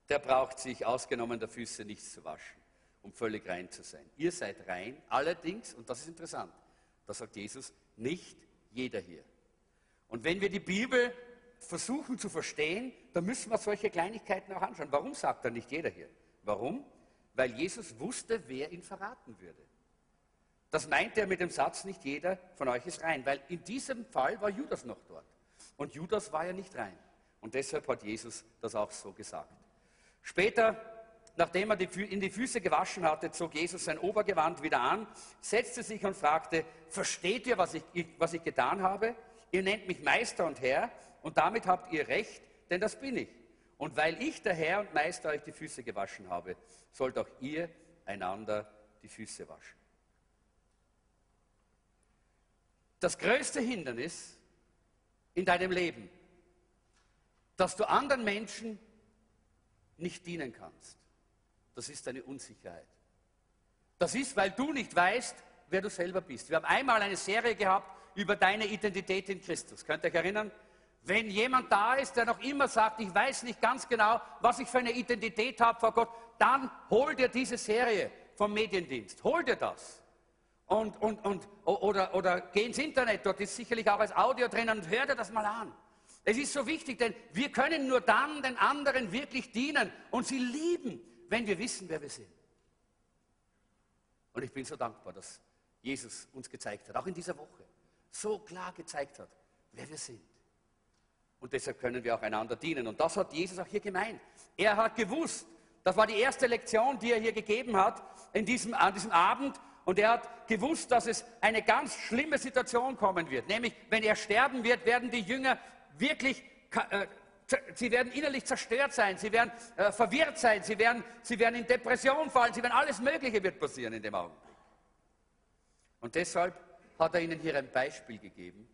S1: der braucht sich ausgenommen der Füße nichts zu waschen, um völlig rein zu sein. Ihr seid rein, allerdings, und das ist interessant, da sagt Jesus, nicht jeder hier. Und wenn wir die Bibel versuchen zu verstehen, dann müssen wir solche Kleinigkeiten auch anschauen. Warum sagt da nicht jeder hier? Warum? Weil Jesus wusste, wer ihn verraten würde. Das meinte er mit dem Satz, nicht jeder von euch ist rein, weil in diesem Fall war Judas noch dort. Und Judas war ja nicht rein. Und deshalb hat Jesus das auch so gesagt. Später, nachdem er die, in die Füße gewaschen hatte, zog Jesus sein Obergewand wieder an, setzte sich und fragte, versteht ihr, was ich, was ich getan habe? Ihr nennt mich Meister und Herr und damit habt ihr recht, denn das bin ich. Und weil ich, der Herr und Meister, euch die Füße gewaschen habe, sollt auch ihr einander die Füße waschen. Das größte Hindernis in deinem Leben, dass du anderen Menschen nicht dienen kannst, das ist deine Unsicherheit. Das ist, weil du nicht weißt, wer du selber bist. Wir haben einmal eine Serie gehabt über deine Identität in Christus. Könnt ihr euch erinnern? Wenn jemand da ist, der noch immer sagt, ich weiß nicht ganz genau, was ich für eine Identität habe vor Gott, dann hol dir diese Serie vom Mediendienst. Hol dir das. Und, und, und, oder, oder geh ins Internet, dort ist sicherlich auch als Audio drin und hör dir das mal an. Es ist so wichtig, denn wir können nur dann den anderen wirklich dienen und sie lieben, wenn wir wissen, wer wir sind. Und ich bin so dankbar, dass Jesus uns gezeigt hat, auch in dieser Woche, so klar gezeigt hat, wer wir sind. Und deshalb können wir auch einander dienen. Und das hat Jesus auch hier gemeint. Er hat gewusst, das war die erste Lektion, die er hier gegeben hat in diesem, an diesem Abend. Und er hat gewusst, dass es eine ganz schlimme Situation kommen wird. Nämlich, wenn er sterben wird, werden die Jünger wirklich, äh, sie werden innerlich zerstört sein, sie werden äh, verwirrt sein, sie werden, sie werden in Depression fallen, sie werden alles Mögliche wird passieren in dem Augenblick. Und deshalb hat er ihnen hier ein Beispiel gegeben,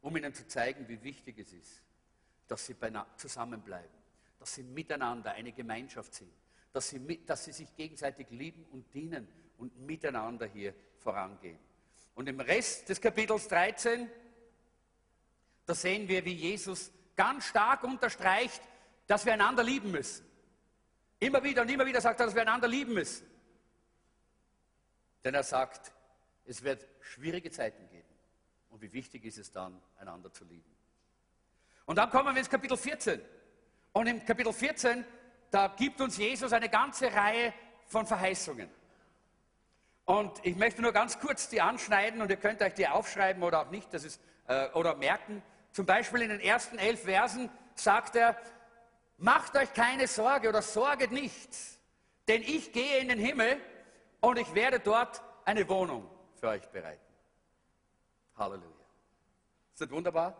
S1: um ihnen zu zeigen, wie wichtig es ist, dass sie zusammenbleiben, dass sie miteinander eine Gemeinschaft sind, dass sie, dass sie sich gegenseitig lieben und dienen und miteinander hier vorangehen. Und im Rest des Kapitels 13, da sehen wir, wie Jesus ganz stark unterstreicht, dass wir einander lieben müssen. Immer wieder und immer wieder sagt er, dass wir einander lieben müssen. Denn er sagt, es wird schwierige Zeiten geben. Und wie wichtig ist es dann, einander zu lieben. Und dann kommen wir ins Kapitel 14. Und im Kapitel 14, da gibt uns Jesus eine ganze Reihe von Verheißungen. Und ich möchte nur ganz kurz die anschneiden und ihr könnt euch die aufschreiben oder auch nicht, das ist, äh, oder merken. Zum Beispiel in den ersten elf Versen sagt er, macht euch keine Sorge oder sorget nichts, denn ich gehe in den Himmel und ich werde dort eine Wohnung für euch bereiten. Halleluja. Ist das wunderbar?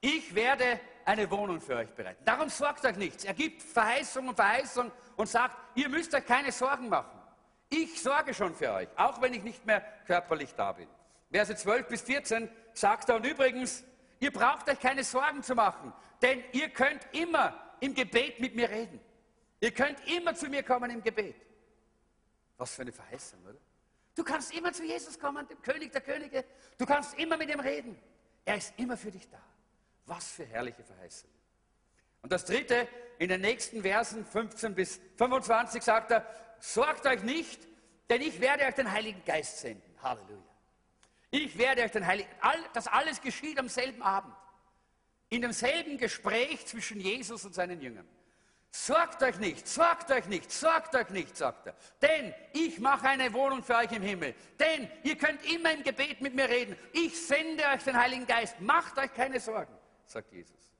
S1: Ich werde eine Wohnung für euch bereiten. Darum sorgt euch nichts. Er gibt Verheißung und Verheißung und sagt, ihr müsst euch keine Sorgen machen. Ich sorge schon für euch, auch wenn ich nicht mehr körperlich da bin. Verse 12 bis 14 sagt er, und übrigens, ihr braucht euch keine Sorgen zu machen, denn ihr könnt immer im Gebet mit mir reden. Ihr könnt immer zu mir kommen im Gebet. Was für eine Verheißung, oder? Du kannst immer zu Jesus kommen, dem König der Könige. Du kannst immer mit ihm reden. Er ist immer für dich da. Was für herrliche Verheißung. Und das dritte, in den nächsten Versen 15 bis 25 sagt er, sorgt euch nicht, denn ich werde euch den Heiligen Geist senden. Halleluja. Ich werde euch den Heiligen, das alles geschieht am selben Abend. In demselben Gespräch zwischen Jesus und seinen Jüngern. Sorgt euch nicht, sorgt euch nicht, sorgt euch nicht, sagt er. Denn ich mache eine Wohnung für euch im Himmel. Denn ihr könnt immer im Gebet mit mir reden. Ich sende euch den Heiligen Geist. Macht euch keine Sorgen, sagt Jesus.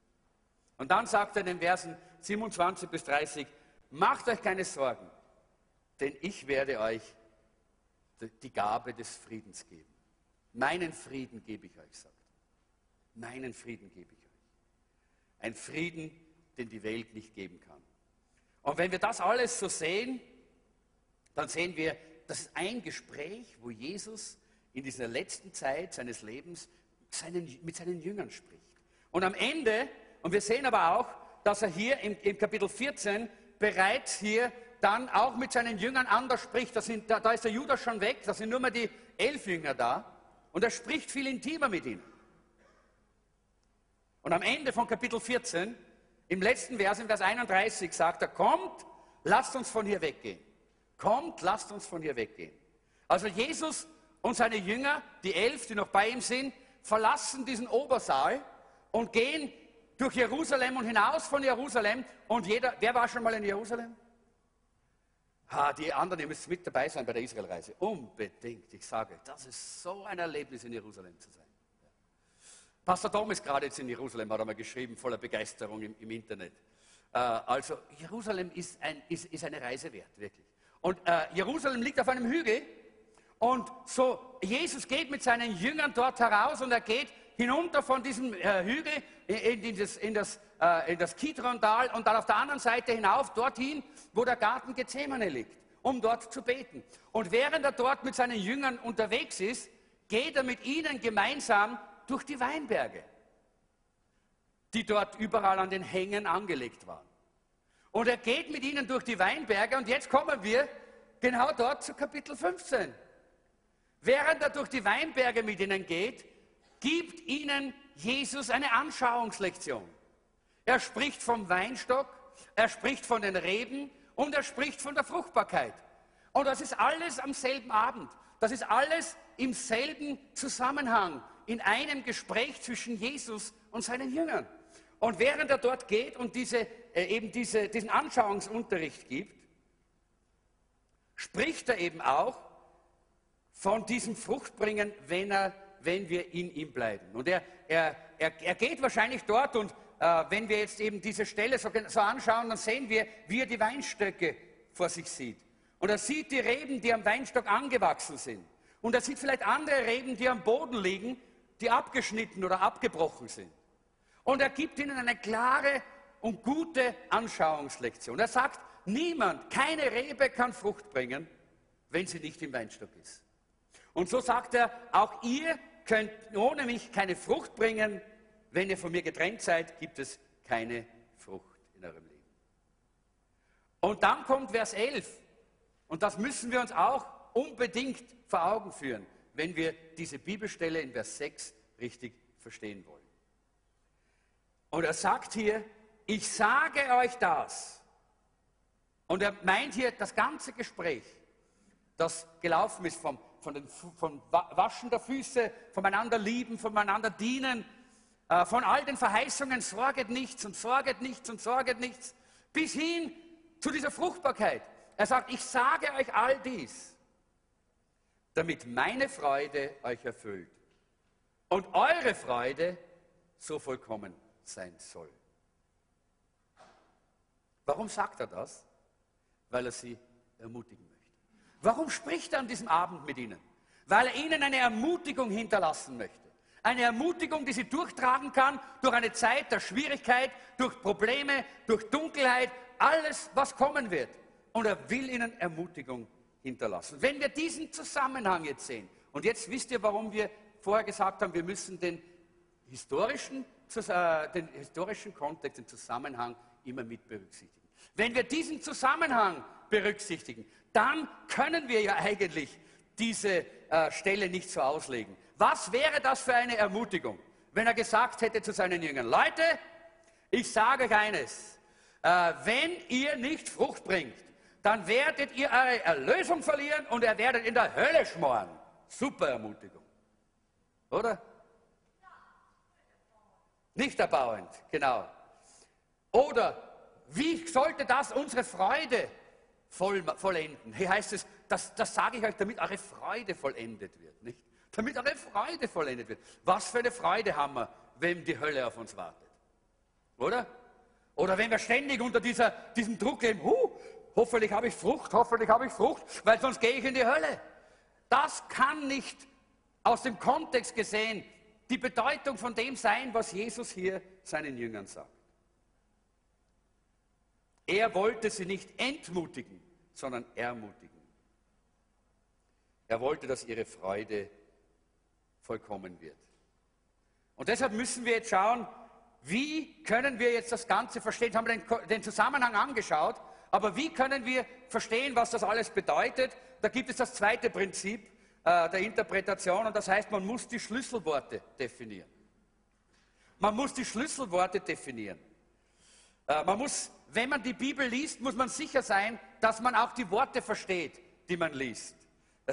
S1: Und dann sagt er in den Versen 27 bis 30, macht euch keine Sorgen, denn ich werde euch die Gabe des Friedens geben. Meinen Frieden gebe ich euch, sagt er. Meinen Frieden gebe ich euch. Ein Frieden, den die Welt nicht geben kann. Und wenn wir das alles so sehen, dann sehen wir, das ist ein Gespräch, wo Jesus in dieser letzten Zeit seines Lebens seinen, mit seinen Jüngern spricht. Und am Ende, und wir sehen aber auch, dass er hier im, im Kapitel 14 bereits hier dann auch mit seinen Jüngern anders spricht. Da, sind, da, da ist der Judas schon weg, da sind nur mehr die elf Jünger da. Und er spricht viel intimer mit ihnen. Und am Ende von Kapitel 14 im letzten Vers, in Vers 31, sagt er, kommt, lasst uns von hier weggehen. Kommt, lasst uns von hier weggehen. Also Jesus und seine Jünger, die elf, die noch bei ihm sind, verlassen diesen Obersaal und gehen durch Jerusalem und hinaus von Jerusalem. Und jeder, wer war schon mal in Jerusalem? Ha, die anderen, ihr müsst mit dabei sein bei der Israelreise. Unbedingt. Ich sage, das ist so ein Erlebnis, in Jerusalem zu sein. Pastor Tom ist gerade jetzt in Jerusalem, hat er mal geschrieben, voller Begeisterung im, im Internet. Äh, also, Jerusalem ist, ein, ist, ist, eine Reise wert, wirklich. Und äh, Jerusalem liegt auf einem Hügel. Und so, Jesus geht mit seinen Jüngern dort heraus und er geht hinunter von diesem äh, Hügel in, in, das, in das, äh, das Kidron-Tal und dann auf der anderen Seite hinauf dorthin, wo der Garten Gethsemane liegt, um dort zu beten. Und während er dort mit seinen Jüngern unterwegs ist, geht er mit ihnen gemeinsam durch die Weinberge, die dort überall an den Hängen angelegt waren. Und er geht mit ihnen durch die Weinberge und jetzt kommen wir genau dort zu Kapitel 15. Während er durch die Weinberge mit ihnen geht, gibt ihnen Jesus eine Anschauungslektion. Er spricht vom Weinstock, er spricht von den Reben und er spricht von der Fruchtbarkeit. Und das ist alles am selben Abend. Das ist alles im selben Zusammenhang, in einem Gespräch zwischen Jesus und seinen Jüngern. Und während er dort geht und diese, äh, eben diese, diesen Anschauungsunterricht gibt, spricht er eben auch von diesem Fruchtbringen, wenn, er, wenn wir in ihm bleiben. Und er, er, er, er geht wahrscheinlich dort und äh, wenn wir jetzt eben diese Stelle so, so anschauen, dann sehen wir, wie er die Weinstöcke vor sich sieht. Und er sieht die Reben, die am Weinstock angewachsen sind. Und er sieht vielleicht andere Reben, die am Boden liegen, die abgeschnitten oder abgebrochen sind. Und er gibt ihnen eine klare und gute Anschauungslektion. Er sagt, niemand, keine Rebe kann Frucht bringen, wenn sie nicht im Weinstock ist. Und so sagt er, auch ihr könnt ohne mich keine Frucht bringen, wenn ihr von mir getrennt seid, gibt es keine Frucht in eurem Leben. Und dann kommt Vers 11. Und das müssen wir uns auch unbedingt vor Augen führen, wenn wir diese Bibelstelle in Vers 6 richtig verstehen wollen. Und er sagt hier, ich sage euch das. Und er meint hier das ganze Gespräch, das gelaufen ist vom, von den, vom Waschen der Füße, voneinander lieben, voneinander dienen, äh, von all den Verheißungen, sorget nichts und sorget nichts und sorget nichts, bis hin zu dieser Fruchtbarkeit. Er sagt, ich sage euch all dies, damit meine Freude euch erfüllt und eure Freude so vollkommen sein soll. Warum sagt er das? Weil er sie ermutigen möchte. Warum spricht er an diesem Abend mit ihnen? Weil er ihnen eine Ermutigung hinterlassen möchte. Eine Ermutigung, die sie durchtragen kann durch eine Zeit der Schwierigkeit, durch Probleme, durch Dunkelheit, alles, was kommen wird. Und er will ihnen Ermutigung hinterlassen. Wenn wir diesen Zusammenhang jetzt sehen, und jetzt wisst ihr, warum wir vorher gesagt haben, wir müssen den historischen, äh, den historischen Kontext, den Zusammenhang immer mit berücksichtigen. Wenn wir diesen Zusammenhang berücksichtigen, dann können wir ja eigentlich diese äh, Stelle nicht so auslegen. Was wäre das für eine Ermutigung, wenn er gesagt hätte zu seinen Jüngern, Leute, ich sage euch eines, äh, wenn ihr nicht Frucht bringt, dann werdet ihr eure Erlösung verlieren und ihr werdet in der Hölle schmoren. Super Ermutigung. Oder? Nicht erbauend, genau. Oder wie sollte das unsere Freude voll, vollenden? Hier heißt es, das, das sage ich euch, damit eure Freude vollendet wird. Nicht? damit eure Freude vollendet wird. Was für eine Freude haben wir, wenn die Hölle auf uns wartet? Oder? Oder wenn wir ständig unter dieser, diesem Druck leben, huh, hoffentlich habe ich Frucht, hoffentlich habe ich Frucht, weil sonst gehe ich in die Hölle. Das kann nicht aus dem Kontext gesehen die Bedeutung von dem sein, was Jesus hier seinen Jüngern sagt. Er wollte sie nicht entmutigen, sondern ermutigen. Er wollte, dass ihre Freude vollkommen wird. Und deshalb müssen wir jetzt schauen, wie können wir jetzt das Ganze verstehen? Haben wir den, den Zusammenhang angeschaut, aber wie können wir verstehen, was das alles bedeutet? Da gibt es das zweite Prinzip äh, der Interpretation und das heißt, man muss die Schlüsselworte definieren. Man muss die Schlüsselworte definieren. Äh, man muss, wenn man die Bibel liest, muss man sicher sein, dass man auch die Worte versteht, die man liest.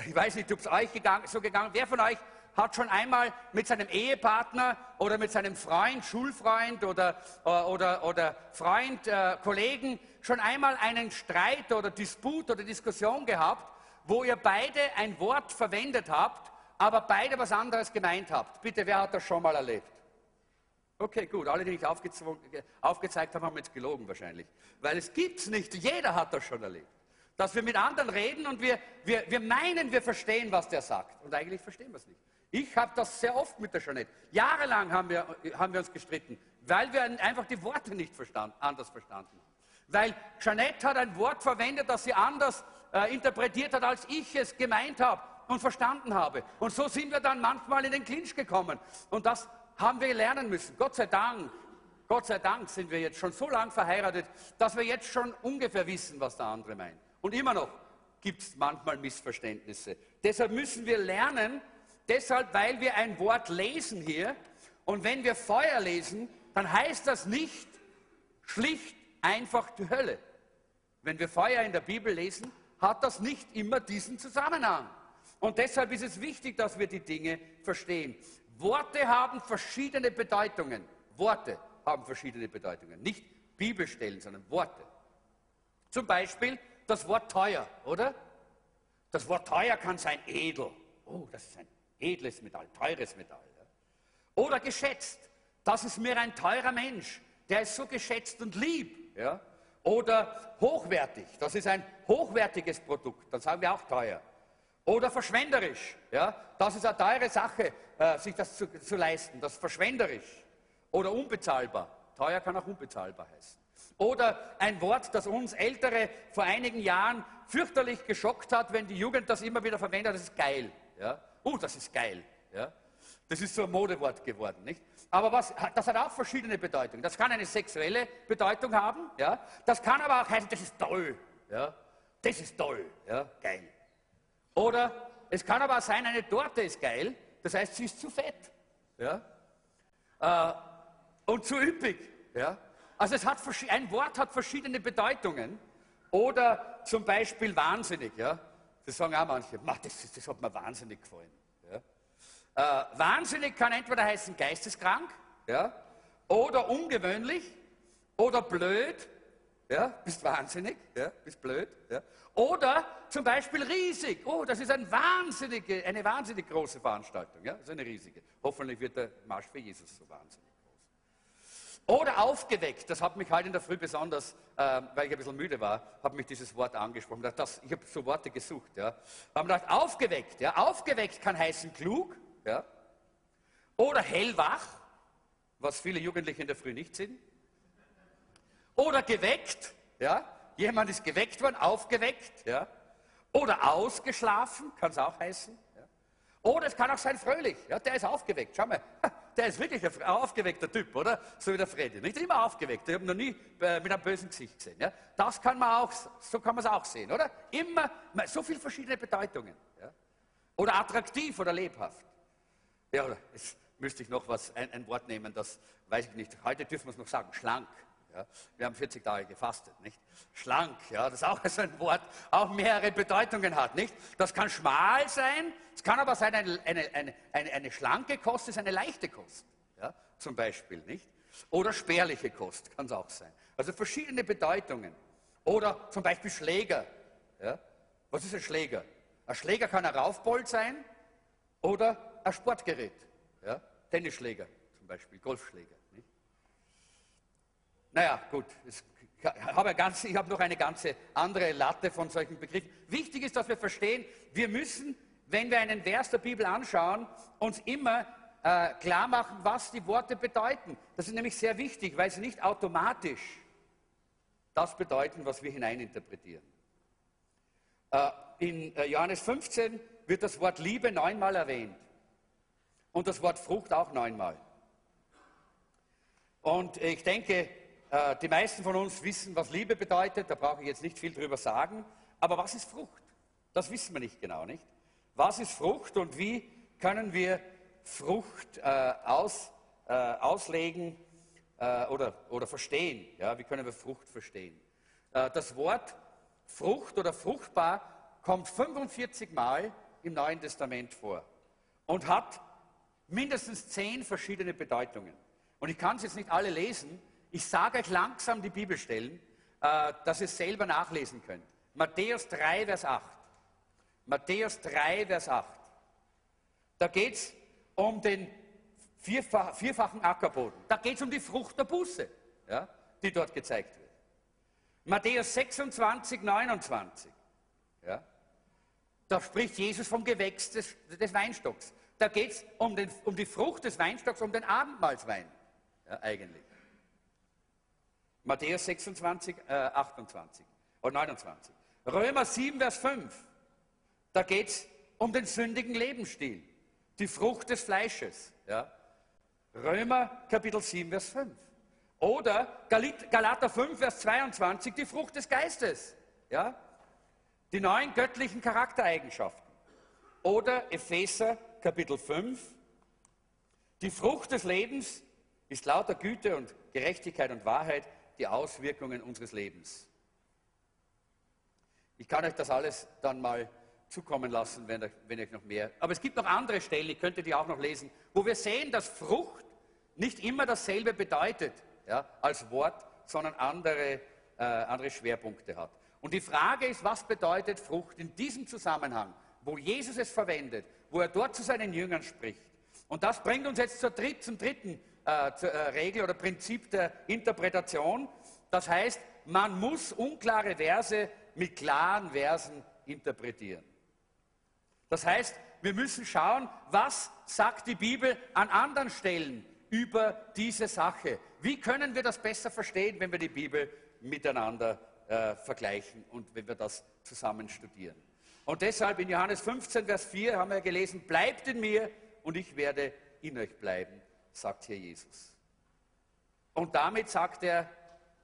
S1: Ich weiß nicht, ob es euch gegangen, so gegangen Wer von euch hat schon einmal mit seinem Ehepartner oder mit seinem Freund, Schulfreund oder, äh, oder, oder Freund, äh, Kollegen schon einmal einen Streit oder Disput oder Diskussion gehabt, wo ihr beide ein Wort verwendet habt, aber beide was anderes gemeint habt? Bitte, wer hat das schon mal erlebt? Okay, gut. Alle, die ich aufgezeigt habe, haben jetzt gelogen wahrscheinlich. Weil es gibt es nicht. Jeder hat das schon erlebt. Dass wir mit anderen reden und wir, wir, wir meinen, wir verstehen, was der sagt. Und eigentlich verstehen wir es nicht. Ich habe das sehr oft mit der Jeanette. Jahrelang haben wir, haben wir uns gestritten, weil wir einfach die Worte nicht verstand, anders verstanden haben. Weil Jeanette hat ein Wort verwendet, das sie anders äh, interpretiert hat, als ich es gemeint habe und verstanden habe. Und so sind wir dann manchmal in den Clinch gekommen. Und das haben wir lernen müssen. Gott sei Dank, Gott sei Dank sind wir jetzt schon so lang verheiratet, dass wir jetzt schon ungefähr wissen, was der andere meint. Und immer noch gibt es manchmal Missverständnisse. Deshalb müssen wir lernen, deshalb, weil wir ein Wort lesen hier. Und wenn wir Feuer lesen, dann heißt das nicht schlicht einfach die Hölle. Wenn wir Feuer in der Bibel lesen, hat das nicht immer diesen Zusammenhang. Und deshalb ist es wichtig, dass wir die Dinge verstehen. Worte haben verschiedene Bedeutungen. Worte haben verschiedene Bedeutungen. Nicht Bibelstellen, sondern Worte. Zum Beispiel das Wort teuer, oder? Das Wort teuer kann sein edel. Oh, das ist ein edles Metall, teures Metall. Ja? Oder geschätzt. Das ist mir ein teurer Mensch. Der ist so geschätzt und lieb. Ja? Oder hochwertig. Das ist ein hochwertiges Produkt. Dann sagen wir auch teuer. Oder verschwenderisch. Ja? Das ist eine teure Sache, äh, sich das zu, zu leisten. Das ist verschwenderisch. Oder unbezahlbar. Teuer kann auch unbezahlbar heißen. Oder ein Wort, das uns Ältere vor einigen Jahren fürchterlich geschockt hat, wenn die Jugend das immer wieder verwendet, das ist geil. Ja? Uh, das ist geil. Ja? Das ist so ein Modewort geworden. Nicht? Aber was, das hat auch verschiedene Bedeutungen. Das kann eine sexuelle Bedeutung haben. Ja? Das kann aber auch heißen, das ist toll. Ja? Das ist toll. Ja? Geil. Oder es kann aber auch sein, eine Torte ist geil, das heißt, sie ist zu fett. Ja? Äh, und zu üppig. Ja? Also es hat, ein Wort hat verschiedene Bedeutungen. Oder zum Beispiel wahnsinnig. Ja? Das sagen auch manche, das, das hat mir wahnsinnig gefallen. Ja? Äh, wahnsinnig kann entweder heißen geisteskrank ja? oder ungewöhnlich oder blöd. Ja? Bist wahnsinnig, ja? bist blöd. Ja? Oder zum Beispiel riesig. Oh, das ist ein wahnsinnige, eine wahnsinnig große Veranstaltung. Ja? Das ist eine riesige. Hoffentlich wird der Marsch für Jesus so wahnsinnig groß. Oder aufgeweckt. Das hat mich heute in der Früh besonders, äh, weil ich ein bisschen müde war, hat mich dieses Wort angesprochen. Das, ich habe so Worte gesucht. Ja? haben gedacht, aufgeweckt. Ja? Aufgeweckt kann heißen klug. Ja? Oder hellwach, was viele Jugendliche in der Früh nicht sind. Oder geweckt. Ja? Jemand ist geweckt worden, aufgeweckt, ja? Oder ausgeschlafen, kann es auch heißen. Ja? Oder es kann auch sein fröhlich, ja? der ist aufgeweckt. Schau mal, der ist wirklich ein aufgeweckter Typ, oder? So wie der Freddy. Nicht immer aufgeweckt. Ich habe noch nie äh, mit einem bösen Gesicht gesehen. Ja? Das kann man auch, so kann man es auch sehen, oder? Immer, so viele verschiedene Bedeutungen. Ja? Oder attraktiv oder lebhaft. Ja, oder jetzt müsste ich noch was, ein, ein Wort nehmen, das weiß ich nicht. Heute dürfen wir es noch sagen, schlank. Ja, wir haben 40 Tage gefastet, nicht? Schlank, ja, das ist auch [laughs] so ein Wort, auch mehrere Bedeutungen hat, nicht? Das kann schmal sein, es kann aber sein, eine, eine, eine, eine, schlanke Kost ist eine leichte Kost, ja, zum Beispiel, nicht? Oder spärliche Kost kann es auch sein. Also verschiedene Bedeutungen. Oder zum Beispiel Schläger. Ja? Was ist ein Schläger? Ein Schläger kann ein Raufbold sein oder ein Sportgerät. Ja? Tennisschläger zum Beispiel, Golfschläger. Naja, gut, ich habe, ganz, ich habe noch eine ganze andere Latte von solchen Begriffen. Wichtig ist, dass wir verstehen, wir müssen, wenn wir einen Vers der Bibel anschauen, uns immer äh, klar machen, was die Worte bedeuten. Das ist nämlich sehr wichtig, weil sie nicht automatisch das bedeuten, was wir hineininterpretieren. Äh, in äh, Johannes 15 wird das Wort Liebe neunmal erwähnt und das Wort Frucht auch neunmal. Und ich denke, äh, die meisten von uns wissen, was Liebe bedeutet, da brauche ich jetzt nicht viel drüber sagen. Aber was ist Frucht? Das wissen wir nicht genau, nicht? Was ist Frucht und wie können wir Frucht äh, aus, äh, auslegen äh, oder, oder verstehen? Ja, wie können wir Frucht verstehen? Äh, das Wort Frucht oder fruchtbar kommt 45 Mal im Neuen Testament vor. und hat mindestens zehn verschiedene Bedeutungen. Und ich kann es jetzt nicht alle lesen. Ich sage euch langsam die Bibelstellen, äh, dass ihr es selber nachlesen könnt. Matthäus 3, Vers 8. Matthäus 3, Vers 8. Da geht es um den vierfach, vierfachen Ackerboden. Da geht es um die Frucht der Buße, ja, die dort gezeigt wird. Matthäus 26, 29. Ja, da spricht Jesus vom Gewächs des, des Weinstocks. Da geht es um, um, die Frucht des Weinstocks, um den Abendmahlswein ja, eigentlich. Matthäus 26, äh, 28 oder 29. Römer 7, Vers 5. Da geht es um den sündigen Lebensstil, die Frucht des Fleisches. Ja. Römer Kapitel 7, Vers 5. Oder Galater 5, Vers 22, die Frucht des Geistes. Ja. Die neuen göttlichen Charaktereigenschaften. Oder Epheser Kapitel 5, die Frucht des Lebens ist lauter Güte und Gerechtigkeit und Wahrheit die Auswirkungen unseres Lebens. Ich kann euch das alles dann mal zukommen lassen, wenn, wenn euch noch mehr. Aber es gibt noch andere Stellen, ich könnte die auch noch lesen, wo wir sehen, dass Frucht nicht immer dasselbe bedeutet ja, als Wort, sondern andere, äh, andere Schwerpunkte hat. Und die Frage ist, was bedeutet Frucht in diesem Zusammenhang, wo Jesus es verwendet, wo er dort zu seinen Jüngern spricht. Und das bringt uns jetzt zur zum dritten äh, äh, Regel oder Prinzip der Interpretation. Das heißt, man muss unklare Verse mit klaren Versen interpretieren. Das heißt, wir müssen schauen, was sagt die Bibel an anderen Stellen über diese Sache. Wie können wir das besser verstehen, wenn wir die Bibel miteinander äh, vergleichen und wenn wir das zusammen studieren. Und deshalb in Johannes 15, Vers 4 haben wir gelesen, bleibt in mir und ich werde in euch bleiben, sagt hier Jesus. Und damit sagt er,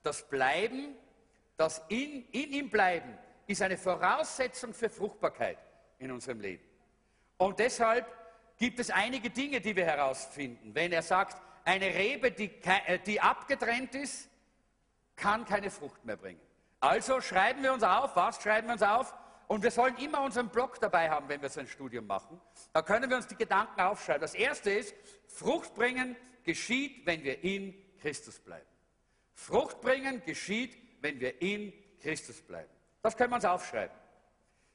S1: das Bleiben das in, in ihm bleiben ist eine Voraussetzung für Fruchtbarkeit in unserem Leben. Und deshalb gibt es einige Dinge, die wir herausfinden. Wenn er sagt, eine Rebe, die, äh, die abgetrennt ist, kann keine Frucht mehr bringen. Also schreiben wir uns auf, was schreiben wir uns auf? Und wir sollen immer unseren Blog dabei haben, wenn wir so ein Studium machen. Da können wir uns die Gedanken aufschreiben. Das erste ist, Frucht bringen geschieht, wenn wir in Christus bleiben. Frucht bringen geschieht, wenn wir in Christus bleiben. Das können wir uns aufschreiben.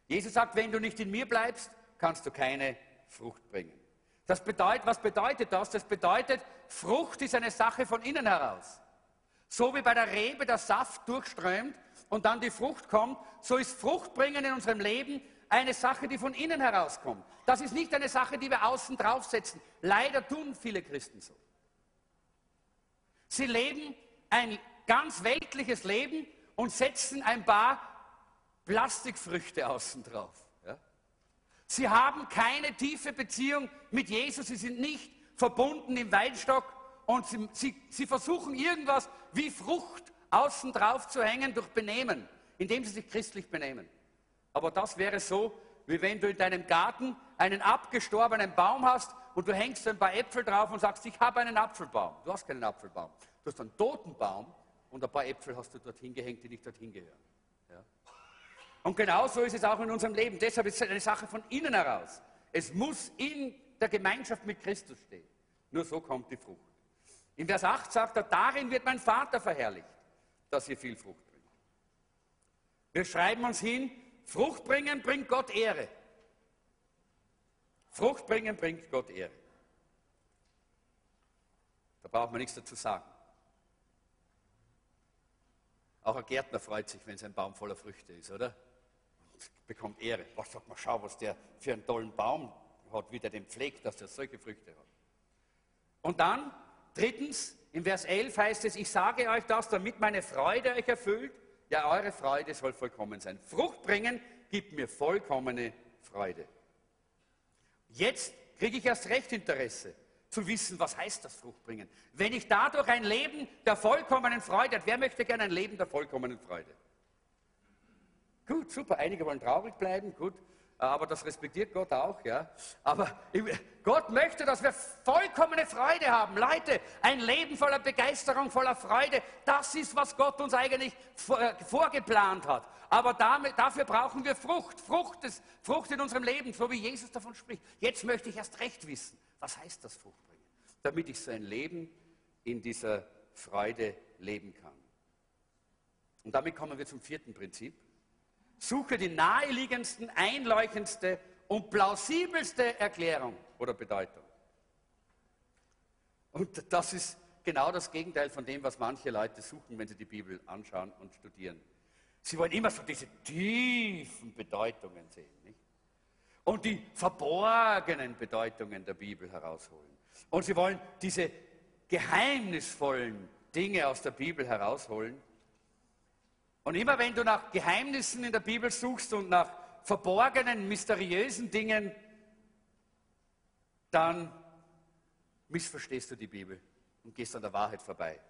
S1: Jesus sagt, wenn du nicht in mir bleibst, kannst du keine Frucht bringen. Das bedeutet, was bedeutet das? Das bedeutet, Frucht ist eine Sache von innen heraus. So wie bei der Rebe der Saft durchströmt und dann die Frucht kommt, so ist Fruchtbringen in unserem Leben eine Sache, die von innen herauskommt. Das ist nicht eine Sache, die wir außen draufsetzen. Leider tun viele Christen so. Sie leben ein ganz weltliches Leben und setzen ein paar Plastikfrüchte außen drauf. Ja? Sie haben keine tiefe Beziehung mit Jesus, sie sind nicht verbunden im Weinstock und sie, sie, sie versuchen irgendwas wie Frucht außen drauf zu hängen durch Benehmen, indem sie sich christlich benehmen. Aber das wäre so, wie wenn du in deinem Garten einen abgestorbenen Baum hast und du hängst ein paar Äpfel drauf und sagst, ich habe einen Apfelbaum. Du hast keinen Apfelbaum. Du hast einen toten Baum und ein paar Äpfel hast du dorthin gehängt, die nicht dorthin gehören. Ja? Und genauso ist es auch in unserem Leben. Deshalb ist es eine Sache von innen heraus. Es muss in der Gemeinschaft mit Christus stehen. Nur so kommt die Frucht. In Vers 8 sagt er, darin wird mein Vater verherrlicht, dass ihr viel Frucht bringt. Wir schreiben uns hin, Frucht bringen bringt Gott Ehre. Frucht bringen bringt Gott Ehre. Da braucht man nichts dazu sagen. Auch ein Gärtner freut sich, wenn sein Baum voller Früchte ist, oder? Und bekommt Ehre. Was sagt man, schau, was der für einen tollen Baum hat, wie der den pflegt, dass er solche Früchte hat. Und dann, drittens, im Vers 11 heißt es, ich sage euch das, damit meine Freude euch erfüllt. Ja, eure Freude soll vollkommen sein. Frucht bringen gibt mir vollkommene Freude. Jetzt kriege ich erst recht Interesse zu wissen, was heißt das Fruchtbringen. Wenn ich dadurch ein Leben der vollkommenen Freude wer möchte gerne ein Leben der vollkommenen Freude? Gut, super, einige wollen traurig bleiben, gut. Aber das respektiert Gott auch, ja. Aber Gott möchte, dass wir vollkommene Freude haben. Leute, ein Leben voller Begeisterung, voller Freude, das ist, was Gott uns eigentlich äh, vorgeplant hat. Aber damit, dafür brauchen wir Frucht, Frucht, ist, Frucht in unserem Leben, so wie Jesus davon spricht. Jetzt möchte ich erst recht wissen, was heißt das Frucht bringen, damit ich so ein Leben in dieser Freude leben kann. Und damit kommen wir zum vierten Prinzip. Suche die naheliegendsten, einleuchtendste und plausibelste Erklärung oder Bedeutung. Und das ist genau das Gegenteil von dem, was manche Leute suchen, wenn sie die Bibel anschauen und studieren. Sie wollen immer so diese tiefen Bedeutungen sehen. Nicht? Und die verborgenen Bedeutungen der Bibel herausholen. Und sie wollen diese geheimnisvollen Dinge aus der Bibel herausholen. Und immer wenn du nach Geheimnissen in der Bibel suchst und nach verborgenen, mysteriösen Dingen, dann missverstehst du die Bibel und gehst an der Wahrheit vorbei.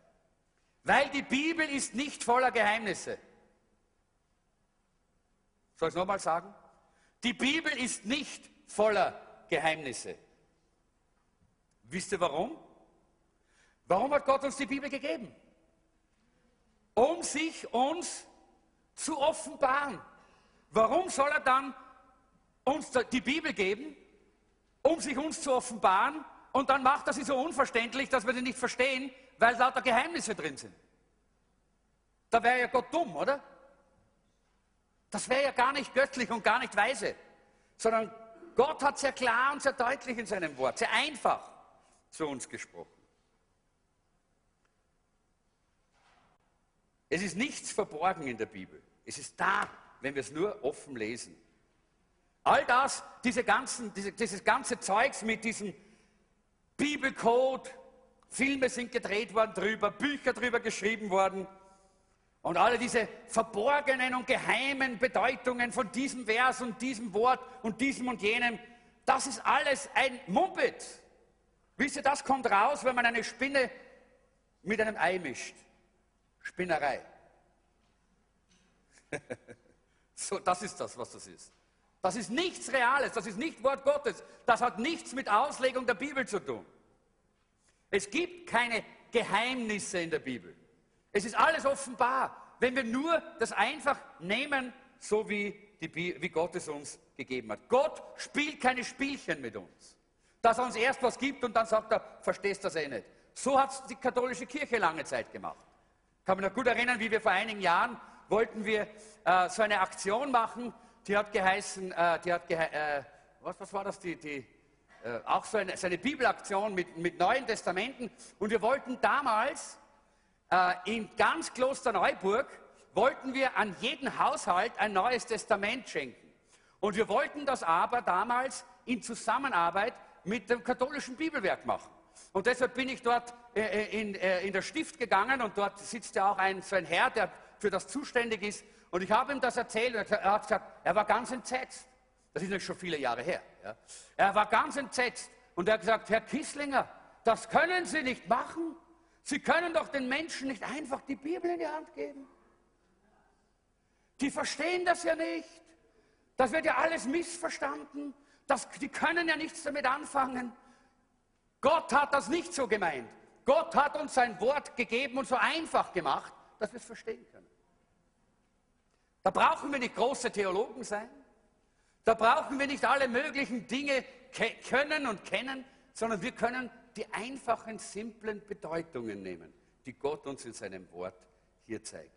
S1: Weil die Bibel ist nicht voller Geheimnisse. Soll ich es nochmal sagen? Die Bibel ist nicht voller Geheimnisse. Wisst ihr warum? Warum hat Gott uns die Bibel gegeben? Um sich uns zu offenbaren. Warum soll er dann uns die Bibel geben, um sich uns zu offenbaren? Und dann macht er sie so unverständlich, dass wir sie nicht verstehen, weil lauter Geheimnisse drin sind. Da wäre ja Gott dumm, oder? Das wäre ja gar nicht göttlich und gar nicht weise, sondern Gott hat sehr klar und sehr deutlich in seinem Wort, sehr einfach zu uns gesprochen. Es ist nichts verborgen in der Bibel. Es ist da, wenn wir es nur offen lesen. All das, diese ganzen, diese, dieses ganze Zeugs mit diesem Bibelcode, Filme sind gedreht worden drüber, Bücher drüber geschrieben worden, und alle diese verborgenen und geheimen Bedeutungen von diesem Vers und diesem Wort und diesem und jenem, das ist alles ein Mumpet. Wisst ihr, das kommt raus, wenn man eine Spinne mit einem Ei mischt. Spinnerei. [laughs] so, das ist das, was das ist. Das ist nichts Reales, das ist nicht Wort Gottes, das hat nichts mit Auslegung der Bibel zu tun. Es gibt keine Geheimnisse in der Bibel. Es ist alles offenbar, wenn wir nur das einfach nehmen, so wie, die, wie Gott es uns gegeben hat. Gott spielt keine Spielchen mit uns. Dass er uns erst was gibt und dann sagt er, verstehst das eh nicht. So hat es die katholische Kirche lange Zeit gemacht. Ich kann mich noch gut erinnern, wie wir vor einigen Jahren wollten wir äh, so eine Aktion machen, die hat geheißen, äh, die hat gehe äh, was, was war das, die, die äh, auch so eine, so eine Bibelaktion mit, mit Neuen Testamenten. Und wir wollten damals äh, in ganz Klosterneuburg wollten wir an jeden Haushalt ein neues Testament schenken. Und wir wollten das aber damals in Zusammenarbeit mit dem katholischen Bibelwerk machen. Und deshalb bin ich dort äh, äh, in, in der Stift gegangen und dort sitzt ja auch ein, so ein Herr, der für das zuständig ist. Und ich habe ihm das erzählt und er hat gesagt, er war ganz entsetzt. Das ist nämlich schon viele Jahre her. Ja. Er war ganz entsetzt und er hat gesagt, Herr Kisslinger, das können Sie nicht machen. Sie können doch den Menschen nicht einfach die Bibel in die Hand geben. Die verstehen das ja nicht. Das wird ja alles missverstanden. Das, die können ja nichts damit anfangen. Gott hat das nicht so gemeint. Gott hat uns sein Wort gegeben und so einfach gemacht, dass wir es verstehen können. Da brauchen wir nicht große Theologen sein. Da brauchen wir nicht alle möglichen Dinge können und kennen, sondern wir können die einfachen, simplen Bedeutungen nehmen, die Gott uns in seinem Wort hier zeigt.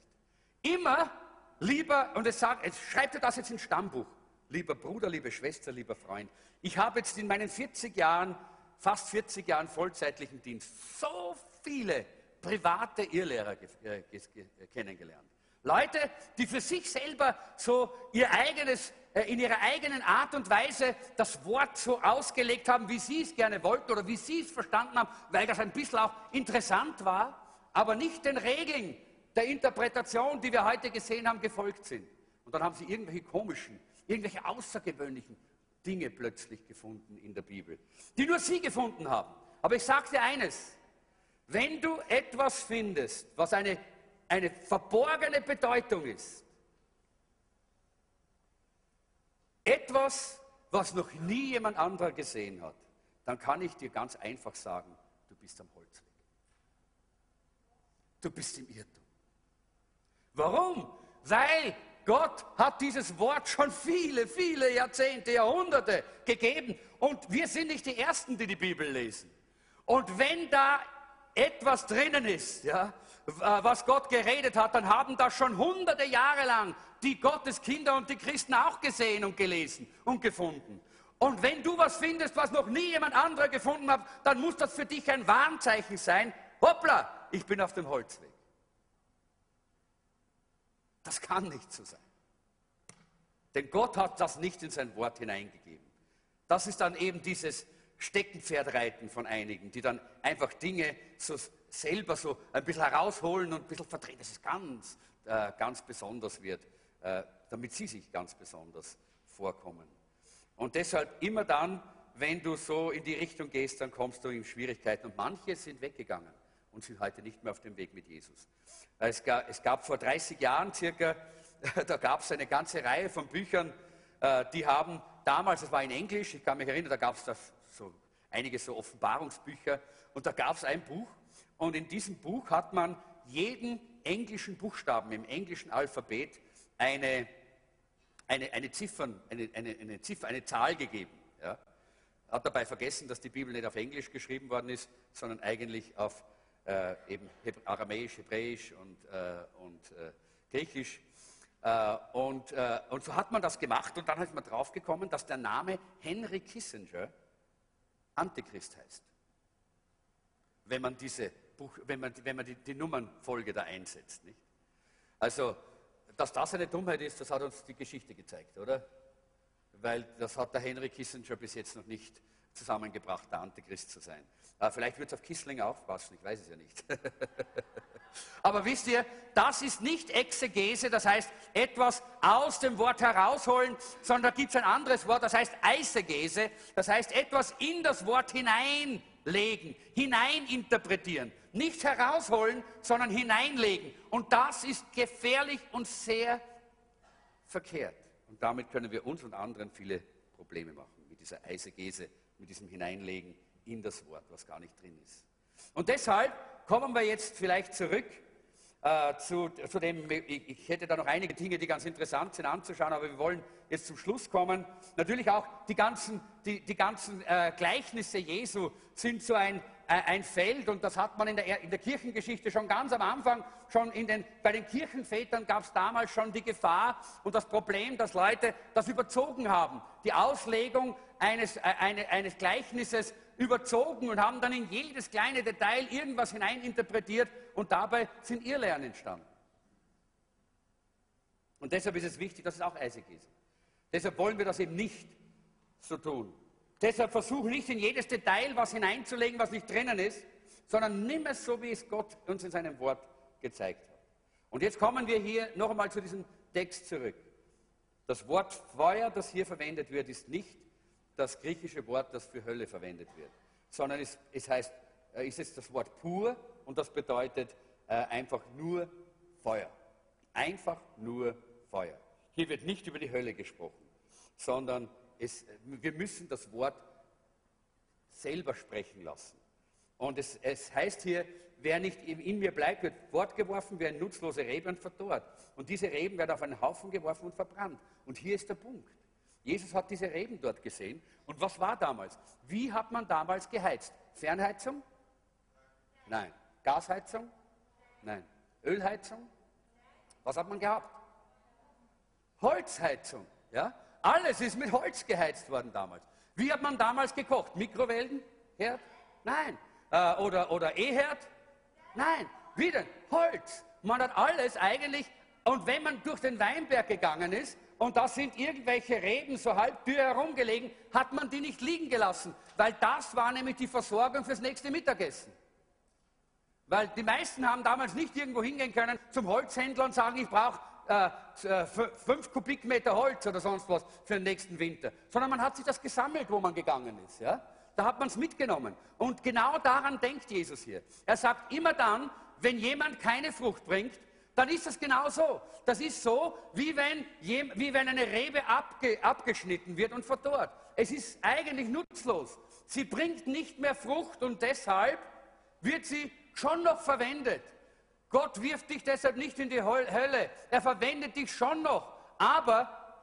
S1: Immer lieber, und es sagt, es schreibt er das jetzt ins Stammbuch, lieber Bruder, liebe Schwester, lieber Freund, ich habe jetzt in meinen 40 Jahren, fast 40 Jahren vollzeitlichen Dienst, so viele private Irrlehrer äh, kennengelernt. Leute, die für sich selber so ihr eigenes äh, in ihrer eigenen Art und Weise das Wort so ausgelegt haben, wie sie es gerne wollten oder wie sie es verstanden haben, weil das ein bisschen auch interessant war, aber nicht den Regeln der Interpretation, die wir heute gesehen haben, gefolgt sind. Und dann haben sie irgendwelche komischen, irgendwelche außergewöhnlichen Dinge plötzlich gefunden in der Bibel, die nur sie gefunden haben. Aber ich sage dir eines, wenn du etwas findest, was eine, eine verborgene Bedeutung ist, etwas, was noch nie jemand anderer gesehen hat, dann kann ich dir ganz einfach sagen, du bist am Holzweg. Du bist im Irrtum. Warum? Weil Gott hat dieses Wort schon viele, viele Jahrzehnte, Jahrhunderte gegeben. Und wir sind nicht die Ersten, die die Bibel lesen. Und wenn da etwas drinnen ist, ja, was Gott geredet hat, dann haben das schon hunderte Jahre lang die Gotteskinder und die Christen auch gesehen und gelesen und gefunden. Und wenn du was findest, was noch nie jemand anderer gefunden hat, dann muss das für dich ein Warnzeichen sein. Hoppla, ich bin auf dem Holzweg. Das kann nicht so sein. Denn Gott hat das nicht in sein Wort hineingegeben. Das ist dann eben dieses Steckenpferdreiten von einigen, die dann einfach Dinge so selber so ein bisschen herausholen und ein bisschen verdrehen, dass es ganz, äh, ganz besonders wird, äh, damit sie sich ganz besonders vorkommen. Und deshalb immer dann, wenn du so in die Richtung gehst, dann kommst du in Schwierigkeiten. Und manche sind weggegangen und sind heute nicht mehr auf dem Weg mit Jesus. Es gab, es gab vor 30 Jahren circa, [laughs] da gab es eine ganze Reihe von Büchern, äh, die haben damals, das war in Englisch, ich kann mich erinnern, da gab es so einige so Offenbarungsbücher und da gab es ein Buch und in diesem Buch hat man jeden englischen Buchstaben im englischen Alphabet eine, eine, eine, Ziffern, eine, eine, eine, Ziffer, eine Zahl gegeben. Ja. Hat dabei vergessen, dass die Bibel nicht auf Englisch geschrieben worden ist, sondern eigentlich auf äh, eben Aramäisch, Hebräisch und, äh, und äh, Griechisch. Äh, und, und so hat man das gemacht und dann ist man draufgekommen, dass der Name Henry Kissinger Antichrist heißt. Wenn man diese Buch, wenn man, wenn man die, die Nummernfolge da einsetzt. Nicht? Also, dass das eine Dummheit ist, das hat uns die Geschichte gezeigt, oder? Weil das hat der Henry Kissinger bis jetzt noch nicht zusammengebracht, der Antichrist zu sein. Äh, vielleicht wird es auf Kissling aufpassen, ich weiß es ja nicht. [laughs] Aber wisst ihr, das ist nicht Exegese, das heißt etwas aus dem Wort herausholen, sondern da gibt es ein anderes Wort, das heißt Eisegese, das heißt etwas in das Wort hineinlegen, hineininterpretieren. Nicht herausholen, sondern hineinlegen. Und das ist gefährlich und sehr verkehrt. Und damit können wir uns und anderen viele Probleme machen, mit dieser Eisegese, mit diesem Hineinlegen in das Wort, was gar nicht drin ist. Und deshalb kommen wir jetzt vielleicht zurück äh, zu, zu, dem, ich, ich, hätte da noch einige Dinge, die ganz interessant sind anzuschauen, aber wir wollen jetzt zum Schluss kommen. Natürlich auch die ganzen, die, die ganzen äh, Gleichnisse Jesu sind so ein, ein Feld und das hat man in der, in der Kirchengeschichte schon ganz am Anfang, schon den, bei den Kirchenvätern gab es damals schon die Gefahr und das Problem, dass Leute das überzogen haben. Die Auslegung eines, äh, eine, eines Gleichnisses überzogen und haben dann in jedes kleine Detail irgendwas hineininterpretiert und dabei sind Irrlehren entstanden. Und deshalb ist es wichtig, dass es auch eisig ist. Deshalb wollen wir das eben nicht so tun. Deshalb versuche nicht in jedes Detail was hineinzulegen, was nicht drinnen ist, sondern nimm es so, wie es Gott uns in seinem Wort gezeigt hat. Und jetzt kommen wir hier noch einmal zu diesem Text zurück. Das Wort Feuer, das hier verwendet wird, ist nicht das griechische Wort, das für Hölle verwendet wird, sondern es, es heißt, äh, ist es das Wort pur und das bedeutet äh, einfach nur Feuer. Einfach nur Feuer. Hier wird nicht über die Hölle gesprochen, sondern es, wir müssen das Wort selber sprechen lassen. Und es, es heißt hier, wer nicht in mir bleibt, wird fortgeworfen wie ein nutzloser Rebe und verdorrt. Und diese Reben werden auf einen Haufen geworfen und verbrannt. Und hier ist der Punkt. Jesus hat diese Reben dort gesehen. Und was war damals? Wie hat man damals geheizt? Fernheizung? Nein. Gasheizung? Nein. Ölheizung? Was hat man gehabt? Holzheizung. Ja? Alles ist mit Holz geheizt worden damals. Wie hat man damals gekocht? Mikrowellen? Herd? Nein. Äh, oder, oder E-Herd? Nein. Wie denn? Holz. Man hat alles eigentlich, und wenn man durch den Weinberg gegangen ist, und da sind irgendwelche Reben so halb dürr herumgelegen, hat man die nicht liegen gelassen, weil das war nämlich die Versorgung fürs nächste Mittagessen. Weil die meisten haben damals nicht irgendwo hingehen können zum Holzhändler und sagen, ich brauche äh, äh fünf Kubikmeter Holz oder sonst was für den nächsten Winter, sondern man hat sich das gesammelt, wo man gegangen ist. Ja? Da hat man es mitgenommen. Und genau daran denkt Jesus hier. Er sagt immer dann, wenn jemand keine Frucht bringt, dann ist das genau so. Das ist so, wie wenn, wie wenn eine Rebe abge, abgeschnitten wird und verdorrt. Es ist eigentlich nutzlos. Sie bringt nicht mehr Frucht und deshalb wird sie schon noch verwendet. Gott wirft dich deshalb nicht in die Hölle. Er verwendet dich schon noch. Aber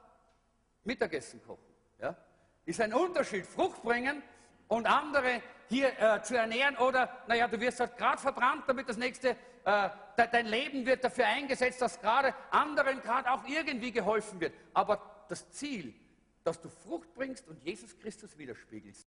S1: Mittagessen kochen. Ja? Ist ein Unterschied. Frucht bringen und andere hier äh, zu ernähren oder, naja, du wirst halt gerade verbrannt, damit das nächste, äh, dein Leben wird dafür eingesetzt, dass gerade anderen gerade auch irgendwie geholfen wird. Aber das Ziel, dass du Frucht bringst und Jesus Christus widerspiegelst,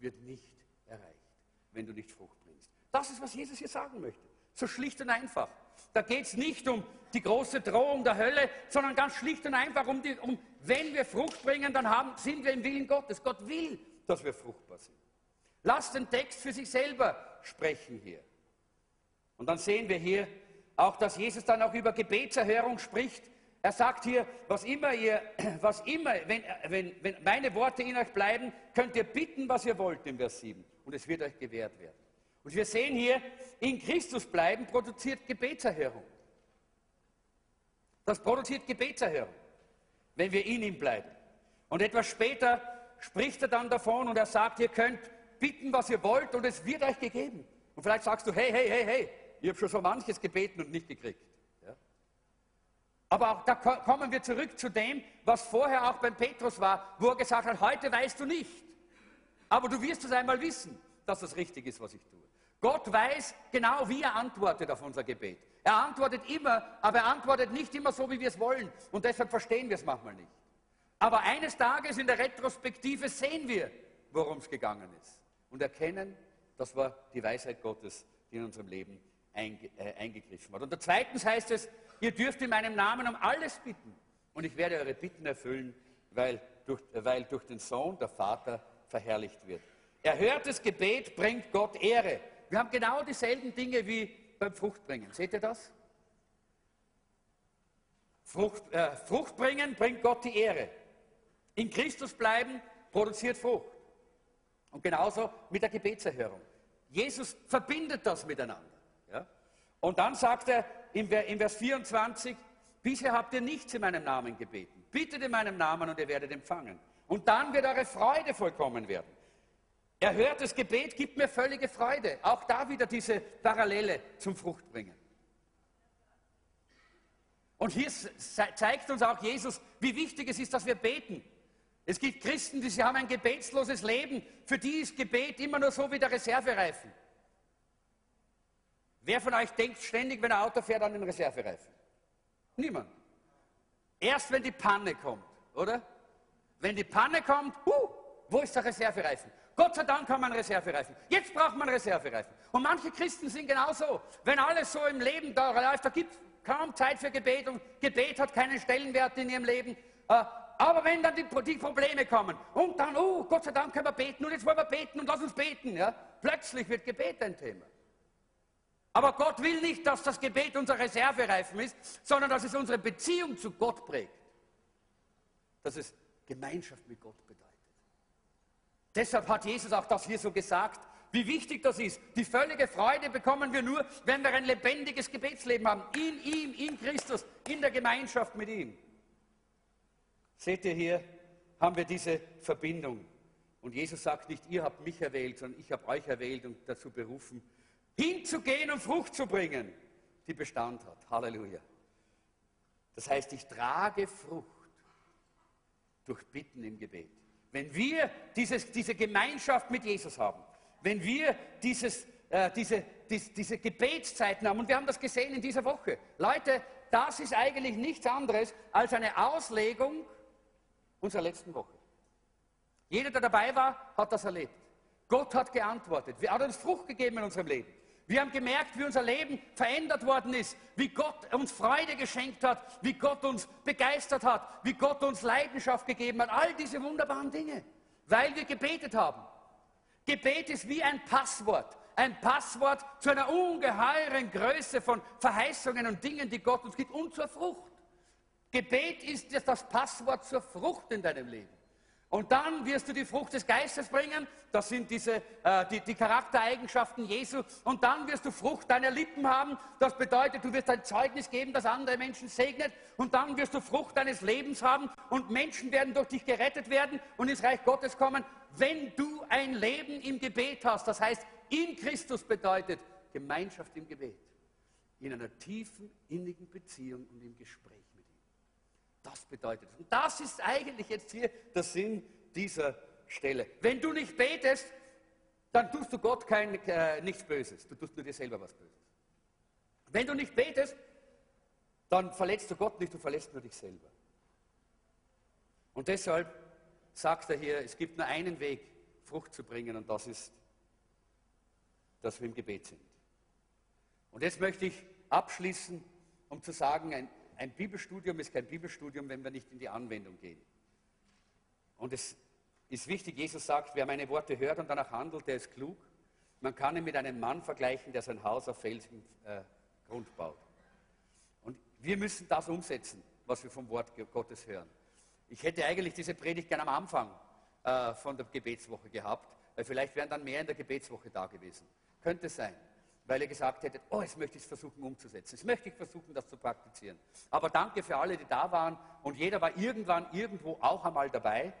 S1: wird nicht erreicht, wenn du nicht Frucht bringst. Das ist, was Jesus hier sagen möchte. So schlicht und einfach. Da geht es nicht um die große Drohung der Hölle, sondern ganz schlicht und einfach um, die, um wenn wir Frucht bringen, dann haben, sind wir im Willen Gottes. Gott will, dass wir fruchtbar sind. Lasst den Text für sich selber sprechen hier. Und dann sehen wir hier auch, dass Jesus dann auch über Gebetserhörung spricht. Er sagt hier, was immer ihr, [clears throat] was immer, wenn, wenn, wenn meine Worte in euch bleiben, könnt ihr bitten, was ihr wollt, im Vers 7. Und es wird euch gewährt werden. Und wir sehen hier, in Christus bleiben produziert Gebetserhörung. Das produziert Gebetserhörung, wenn wir in ihm bleiben. Und etwas später spricht er dann davon und er sagt, ihr könnt bitten, was ihr wollt und es wird euch gegeben. Und vielleicht sagst du, hey, hey, hey, hey, ich habe schon so manches gebeten und nicht gekriegt. Ja? Aber auch da kommen wir zurück zu dem, was vorher auch beim Petrus war, wo er gesagt hat, heute weißt du nicht. Aber du wirst es einmal wissen, dass das richtig ist, was ich tue. Gott weiß genau, wie er antwortet auf unser Gebet. Er antwortet immer, aber er antwortet nicht immer so, wie wir es wollen. Und deshalb verstehen wir es manchmal nicht. Aber eines Tages in der Retrospektive sehen wir, worum es gegangen ist. Und erkennen, das war die Weisheit Gottes, die in unserem Leben einge äh, eingegriffen hat. Und zweitens heißt es, ihr dürft in meinem Namen um alles bitten. Und ich werde eure Bitten erfüllen, weil durch, weil durch den Sohn der Vater verherrlicht wird. Erhörtes Gebet bringt Gott Ehre. Wir haben genau dieselben Dinge wie beim Fruchtbringen. Seht ihr das? Frucht, äh, Frucht bringen bringt Gott die Ehre. In Christus bleiben produziert Frucht. Und genauso mit der Gebetserhörung. Jesus verbindet das miteinander. Ja? Und dann sagt er im, im Vers 24, bisher habt ihr nichts in meinem Namen gebeten. Bittet in meinem Namen und ihr werdet empfangen. Und dann wird eure Freude vollkommen werden. Erhörtes Gebet gibt mir völlige Freude. Auch da wieder diese Parallele zum Fruchtbringen. Und hier zeigt uns auch Jesus, wie wichtig es ist, dass wir beten. Es gibt Christen, die haben ein gebetsloses Leben. Für die ist Gebet immer nur so wie der Reservereifen. Wer von euch denkt ständig, wenn ein Auto fährt, an den Reservereifen? Niemand. Erst wenn die Panne kommt, oder? Wenn die Panne kommt, huh, wo ist der Reservereifen? Gott sei Dank haben wir einen Reservereifen. Jetzt braucht man einen Reservereifen. Und manche Christen sind genauso. Wenn alles so im Leben da läuft, da gibt es kaum Zeit für Gebet und Gebet hat keinen Stellenwert in ihrem Leben. Äh, aber wenn dann die, die, Probleme kommen und dann, oh, Gott sei Dank können wir beten und jetzt wollen wir beten und lass uns beten, ja, plötzlich wird Gebet ein Thema. Aber Gott will nicht, dass das Gebet unser Reservereifen ist, sondern dass es unsere Beziehung zu Gott prägt. Dass es Gemeinschaft mit Gott bedeutet. Deshalb hat Jesus auch das hier so gesagt, wie wichtig das ist. Die völlige Freude bekommen wir nur, wenn wir ein lebendiges Gebetsleben haben. In ihm, in Christus, in der Gemeinschaft mit ihm. Seht ihr hier, haben wir diese Verbindung. Und Jesus sagt nicht, ihr habt mich erwählt, sondern ich habe euch erwählt und dazu berufen, hinzugehen und Frucht zu bringen, die Bestand hat. Halleluja. Das heißt, ich trage Frucht durch Bitten im Gebet. Wenn wir dieses, diese Gemeinschaft mit Jesus haben, wenn wir dieses, äh, diese, dies, diese Gebetszeiten haben, und wir haben das gesehen in dieser Woche, Leute, das ist eigentlich nichts anderes als eine Auslegung unserer letzten Woche. Jeder, der dabei war, hat das erlebt. Gott hat geantwortet. Er hat uns Frucht gegeben in unserem Leben. Wir haben gemerkt, wie unser Leben verändert worden ist, wie Gott uns Freude geschenkt hat, wie Gott uns begeistert hat, wie Gott uns Leidenschaft gegeben hat. All diese wunderbaren Dinge, weil wir gebetet haben. Gebet ist wie ein Passwort. Ein Passwort zu einer ungeheuren Größe von Verheißungen und Dingen, die Gott uns gibt und zur Frucht. Gebet ist das Passwort zur Frucht in deinem Leben. Und dann wirst du die Frucht des Geistes bringen. Das sind diese, äh, die, die Charaktereigenschaften Jesu. Und dann wirst du Frucht deiner Lippen haben. Das bedeutet, du wirst ein Zeugnis geben, das andere Menschen segnet. Und dann wirst du Frucht deines Lebens haben. Und Menschen werden durch dich gerettet werden und ins Reich Gottes kommen, wenn du ein Leben im Gebet hast. Das heißt, in Christus bedeutet Gemeinschaft im Gebet. In einer tiefen, innigen Beziehung und im Gespräch. Das bedeutet es. Und das ist eigentlich jetzt hier der Sinn dieser Stelle. Wenn du nicht betest, dann tust du Gott kein, äh, nichts Böses. Du tust nur dir selber was Böses. Wenn du nicht betest, dann verletzt du Gott nicht, du verletzt nur dich selber. Und deshalb sagt er hier, es gibt nur einen Weg, Frucht zu bringen, und das ist, dass wir im Gebet sind. Und jetzt möchte ich abschließen, um zu sagen, ein, ein Bibelstudium ist kein Bibelstudium, wenn wir nicht in die Anwendung gehen. Und es ist wichtig, Jesus sagt, wer meine Worte hört und danach handelt, der ist klug. Man kann ihn mit einem Mann vergleichen, der sein Haus auf felsigen äh, Grund baut. Und wir müssen das umsetzen, was wir vom Wort Gottes hören. Ich hätte eigentlich diese Predigt gerne am Anfang äh, von der Gebetswoche gehabt, weil vielleicht wären dann mehr in der Gebetswoche da gewesen. Könnte sein weil ihr gesagt hättet, oh, jetzt möchte ich es versuchen umzusetzen. Jetzt möchte ich versuchen, das zu praktizieren. Aber danke für alle, die da waren und jeder war irgendwann irgendwo auch einmal dabei.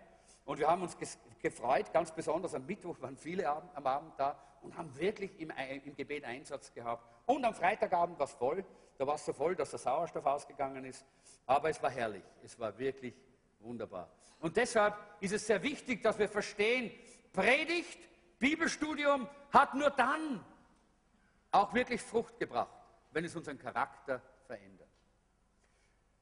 S1: Und wir haben uns gefreut, ganz besonders am Mittwoch waren viele am Abend da und haben wirklich im, im Gebet Einsatz gehabt. Und am Freitagabend war es voll. Da war es so voll, dass der Sauerstoff ausgegangen ist. Aber es war herrlich. Es war wirklich wunderbar. Und deshalb ist es sehr wichtig, dass wir verstehen, Predigt, Bibelstudium hat nur dann auch wirklich Frucht gebracht, wenn es unseren Charakter verändert.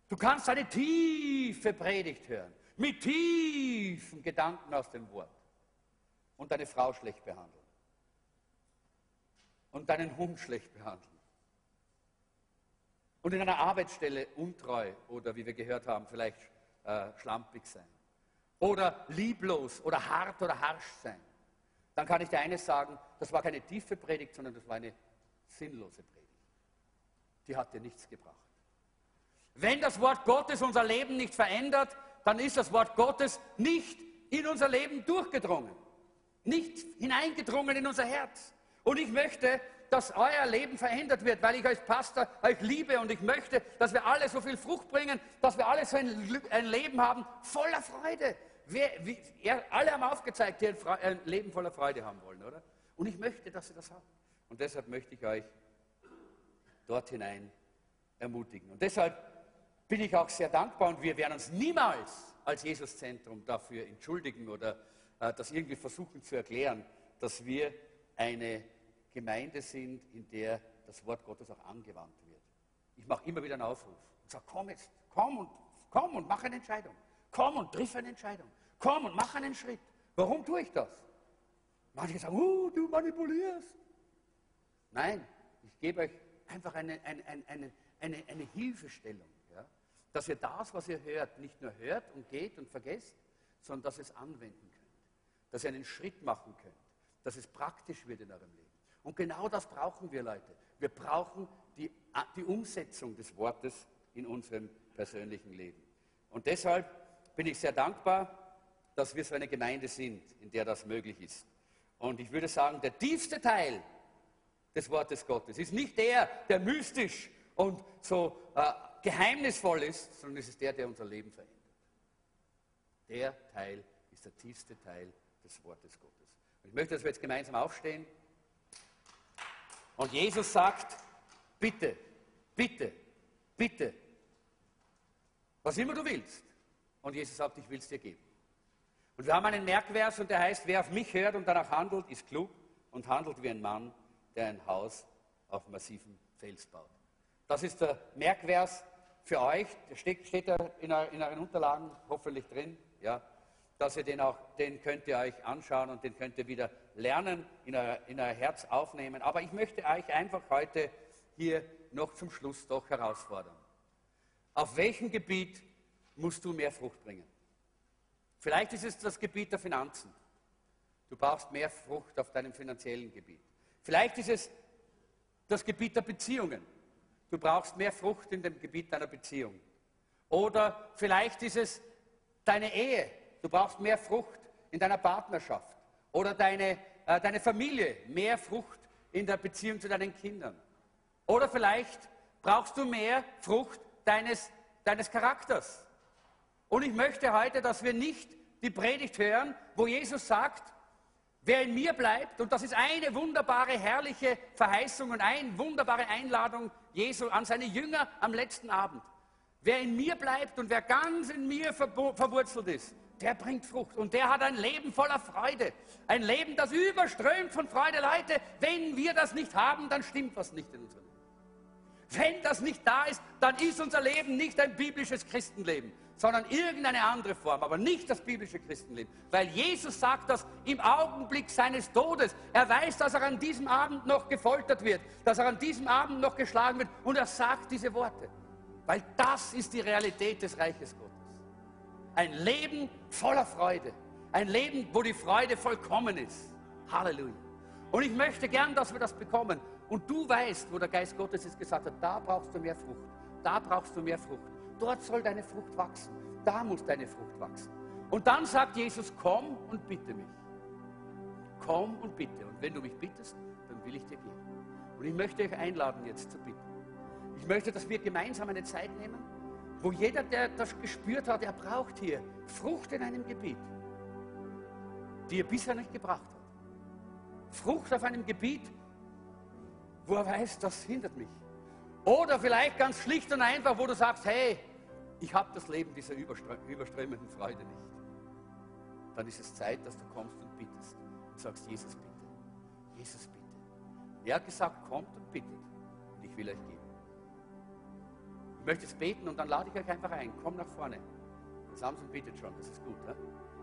S1: Du kannst eine tiefe Predigt hören, mit tiefen Gedanken aus dem Wort und deine Frau schlecht behandeln und deinen Hund schlecht behandeln und in einer Arbeitsstelle untreu oder wie wir gehört haben, vielleicht äh, schlampig sein oder lieblos oder hart oder harsch sein. Dann kann ich dir eines sagen, das war keine tiefe Predigt, sondern das war eine sinnlose Predigt. Die hat dir nichts gebracht. Wenn das Wort Gottes unser Leben nicht verändert, dann ist das Wort Gottes nicht in unser Leben durchgedrungen, nicht hineingedrungen in unser Herz. Und ich möchte, dass euer Leben verändert wird, weil ich als Pastor euch liebe und ich möchte, dass wir alle so viel Frucht bringen, dass wir alle so ein, ein Leben haben voller Freude. Wir, wie, alle haben aufgezeigt, die ein, ein Leben voller Freude haben wollen, oder? Und ich möchte, dass sie das haben. Und deshalb möchte ich euch dort hinein ermutigen. Und deshalb bin ich auch sehr dankbar und wir werden uns niemals als Jesuszentrum dafür entschuldigen oder äh, das irgendwie versuchen zu erklären, dass wir eine Gemeinde sind, in der das Wort Gottes auch angewandt wird. Ich mache immer wieder einen Aufruf und sage, komm jetzt, komm und, komm und mach eine Entscheidung. Komm und triff eine Entscheidung. Komm und mach einen Schritt. Warum tue ich das? Manche sagen, oh, du manipulierst. Nein, ich gebe euch einfach eine, eine, eine, eine, eine Hilfestellung, ja? dass ihr das, was ihr hört, nicht nur hört und geht und vergesst, sondern dass ihr es anwenden könnt, dass ihr einen Schritt machen könnt, dass es praktisch wird in eurem Leben. Und genau das brauchen wir, Leute. Wir brauchen die, die Umsetzung des Wortes in unserem persönlichen Leben. Und deshalb bin ich sehr dankbar, dass wir so eine Gemeinde sind, in der das möglich ist. Und ich würde sagen, der tiefste Teil des Wortes Gottes. Es ist nicht der, der mystisch und so äh, geheimnisvoll ist, sondern es ist der, der unser Leben verändert. Der Teil ist der tiefste Teil des Wortes Gottes. Und ich möchte, dass wir jetzt gemeinsam aufstehen. Und Jesus sagt, bitte, bitte, bitte, was immer du willst. Und Jesus sagt, ich will es dir geben. Und wir haben einen Merkvers und der heißt, wer auf mich hört und danach handelt, ist klug und handelt wie ein Mann, der ein Haus auf massivem Fels baut. Das ist der Merkvers für euch, der steht, steht da in, in, euren Unterlagen hoffentlich drin, ja, dass ihr den auch, den könnt ihr euch anschauen und den könnt ihr wieder lernen, in euer, in euer Herz aufnehmen. Aber ich möchte euch einfach heute hier noch zum Schluss doch herausfordern. Auf welchem Gebiet musst du mehr Frucht bringen? Vielleicht ist es das Gebiet der Finanzen. Du brauchst mehr Frucht auf deinem finanziellen Gebiet. Vielleicht ist es das Gebiet der Beziehungen. Du brauchst mehr Frucht in dem Gebiet deiner Beziehung. Oder vielleicht ist es deine Ehe. du brauchst mehr Frucht in deiner Partnerschaft oder deine, äh, deine Familie, mehr Frucht in der Beziehung zu deinen Kindern. Oder vielleicht brauchst du mehr Frucht deines, deines Charakters. Und ich möchte heute, dass wir nicht die Predigt hören, wo Jesus sagt, wer in mir bleibt, und das ist eine wunderbare, herrliche Verheißung und eine wunderbare Einladung Jesu an seine Jünger am letzten Abend. Wer in mir bleibt und wer ganz in mir verwurzelt ist, der bringt Frucht und der hat ein Leben voller Freude. Ein Leben, das überströmt von Freude. Leute, wenn wir das nicht haben, dann stimmt was nicht in unserem Leben. Wenn das nicht da ist, dann ist unser Leben nicht ein biblisches Christenleben, sondern irgendeine andere Form, aber nicht das biblische Christenleben. Weil Jesus sagt das im Augenblick seines Todes. Er weiß, dass er an diesem Abend noch gefoltert wird, dass er an diesem Abend noch geschlagen wird und er sagt diese Worte. Weil das ist die Realität des Reiches Gottes. Ein Leben voller Freude. Ein Leben, wo die Freude vollkommen ist. Halleluja. Und ich möchte gern, dass wir das bekommen. Und du weißt, wo der Geist Gottes jetzt gesagt hat, da brauchst du mehr Frucht. Da brauchst du mehr Frucht. Dort soll deine Frucht wachsen. Da muss deine Frucht wachsen. Und dann sagt Jesus, komm und bitte mich. Komm und bitte. Und wenn du mich bittest, dann will ich dir geben. Und ich möchte euch einladen, jetzt zu bitten. Ich möchte, dass wir gemeinsam eine Zeit nehmen, wo jeder, der das gespürt hat, er braucht hier Frucht in einem Gebiet, die er bisher nicht gebracht hat. Frucht auf einem Gebiet, wo er weiß, das hindert mich. Oder vielleicht ganz schlicht und einfach, wo du sagst, hey, ich habe das Leben dieser überströmenden Freude nicht. Dann ist es Zeit, dass du kommst und bittest und sagst, Jesus bitte, Jesus bitte. Er hat gesagt, kommt und bittet und ich will euch geben. Ich möchte jetzt beten und dann lade ich euch einfach ein. Komm nach vorne. Samson bittet schon, das ist gut. Ja?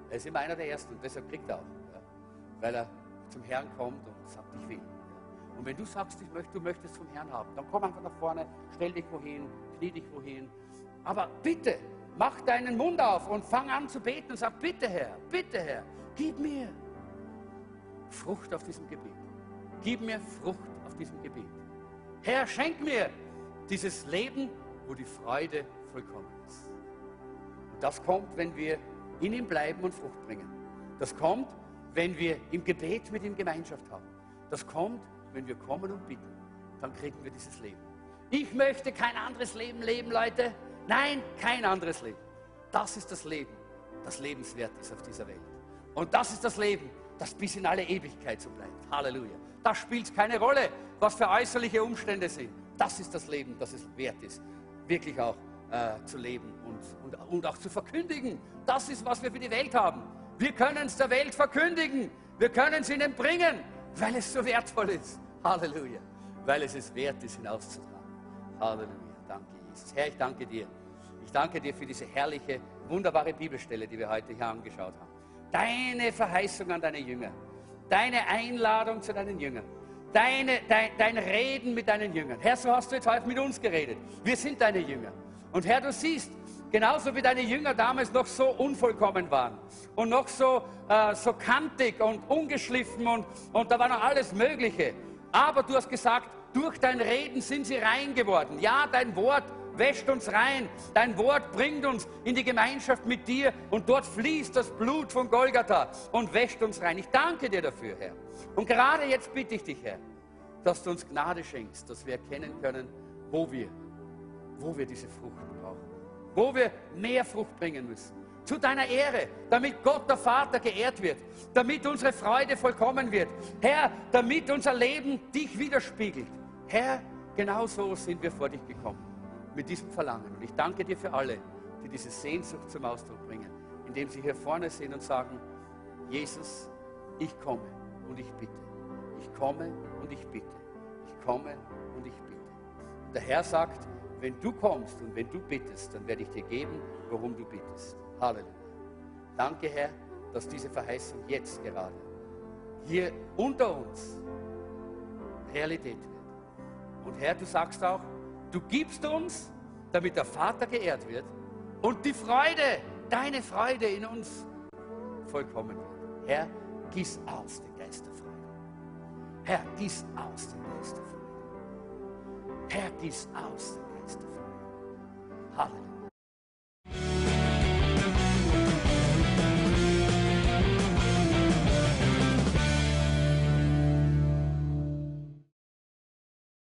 S1: Er ist immer einer der Ersten und deshalb kriegt er auch. Ja? Weil er zum Herrn kommt und sagt, ich will. Und wenn du sagst, ich möchte, du möchtest vom Herrn haben, dann komm einfach nach vorne, stell dich wohin, knie dich wohin. Aber bitte, mach deinen Mund auf und fang an zu beten und sag, bitte Herr, bitte Herr, gib mir Frucht auf diesem Gebiet. Gib mir Frucht auf diesem Gebiet. Herr, schenk mir dieses Leben wo die Freude vollkommen ist. Das kommt, wenn wir in ihm bleiben und Frucht bringen. Das kommt, wenn wir im Gebet mit ihm Gemeinschaft haben. Das kommt, wenn wir kommen und bitten. Dann kriegen wir dieses Leben. Ich möchte kein anderes Leben leben, Leute. Nein, kein anderes Leben. Das ist das Leben, das lebenswert ist auf dieser Welt. Und das ist das Leben, das bis in alle Ewigkeit so bleibt. Halleluja. Da spielt keine Rolle, was für äußerliche Umstände sind. Das ist das Leben, das es wert ist wirklich auch äh, zu leben und, und, und auch zu verkündigen. Das ist, was wir für die Welt haben. Wir können es der Welt verkündigen. Wir können es ihnen bringen, weil es so wertvoll ist. Halleluja. Weil es es wert ist, hinauszutragen. Halleluja. Danke, Jesus. Herr, ich danke dir. Ich danke dir für diese herrliche, wunderbare Bibelstelle, die wir heute hier angeschaut haben. Deine Verheißung an deine Jünger. Deine Einladung zu deinen Jüngern deine, dein, dein Reden mit deinen Jüngern. Herr, so hast du jetzt heute mit uns geredet. Wir sind deine Jünger. Und Herr, du siehst, genauso wie deine Jünger damals noch so unvollkommen waren und noch so, äh, so kantig und ungeschliffen und, und da war noch alles Mögliche. Aber du hast gesagt, durch dein Reden sind sie rein geworden. Ja, dein Wort wäscht uns rein. Dein Wort bringt uns in die Gemeinschaft mit dir und dort fließt das Blut von Golgatha und wäscht uns rein. Ich danke dir dafür, Herr. Und gerade jetzt bitte ich dich, Herr, dass du uns Gnade schenkst, dass wir erkennen können, wo wir, wo wir diese Frucht brauchen, wo wir mehr Frucht bringen müssen. Zu deiner Ehre, damit Gott der Vater geehrt wird, damit unsere Freude vollkommen wird. Herr, damit unser Leben dich widerspiegelt. Herr, genau so sind wir vor dich gekommen, mit diesem Verlangen. Und ich danke dir für alle, die diese Sehnsucht zum Ausdruck bringen, indem sie hier vorne sind und sagen, Jesus, ich komme und ich bitte. Ich komme und ich bitte. Ich komme und ich bitte. Der Herr sagt, wenn du kommst und wenn du bittest, dann werde ich dir geben, worum du bittest. Halleluja. Danke, Herr, dass diese Verheißung jetzt gerade hier unter uns Realität wird. Und Herr, du sagst auch, du gibst uns, damit der Vater geehrt wird und die Freude, deine Freude in uns vollkommen wird. Herr, gieß aus den Geist der Freude. Herr, gieß aus den Geist der Freude. Herr, gieß aus den Geist der Freude. Halleluja.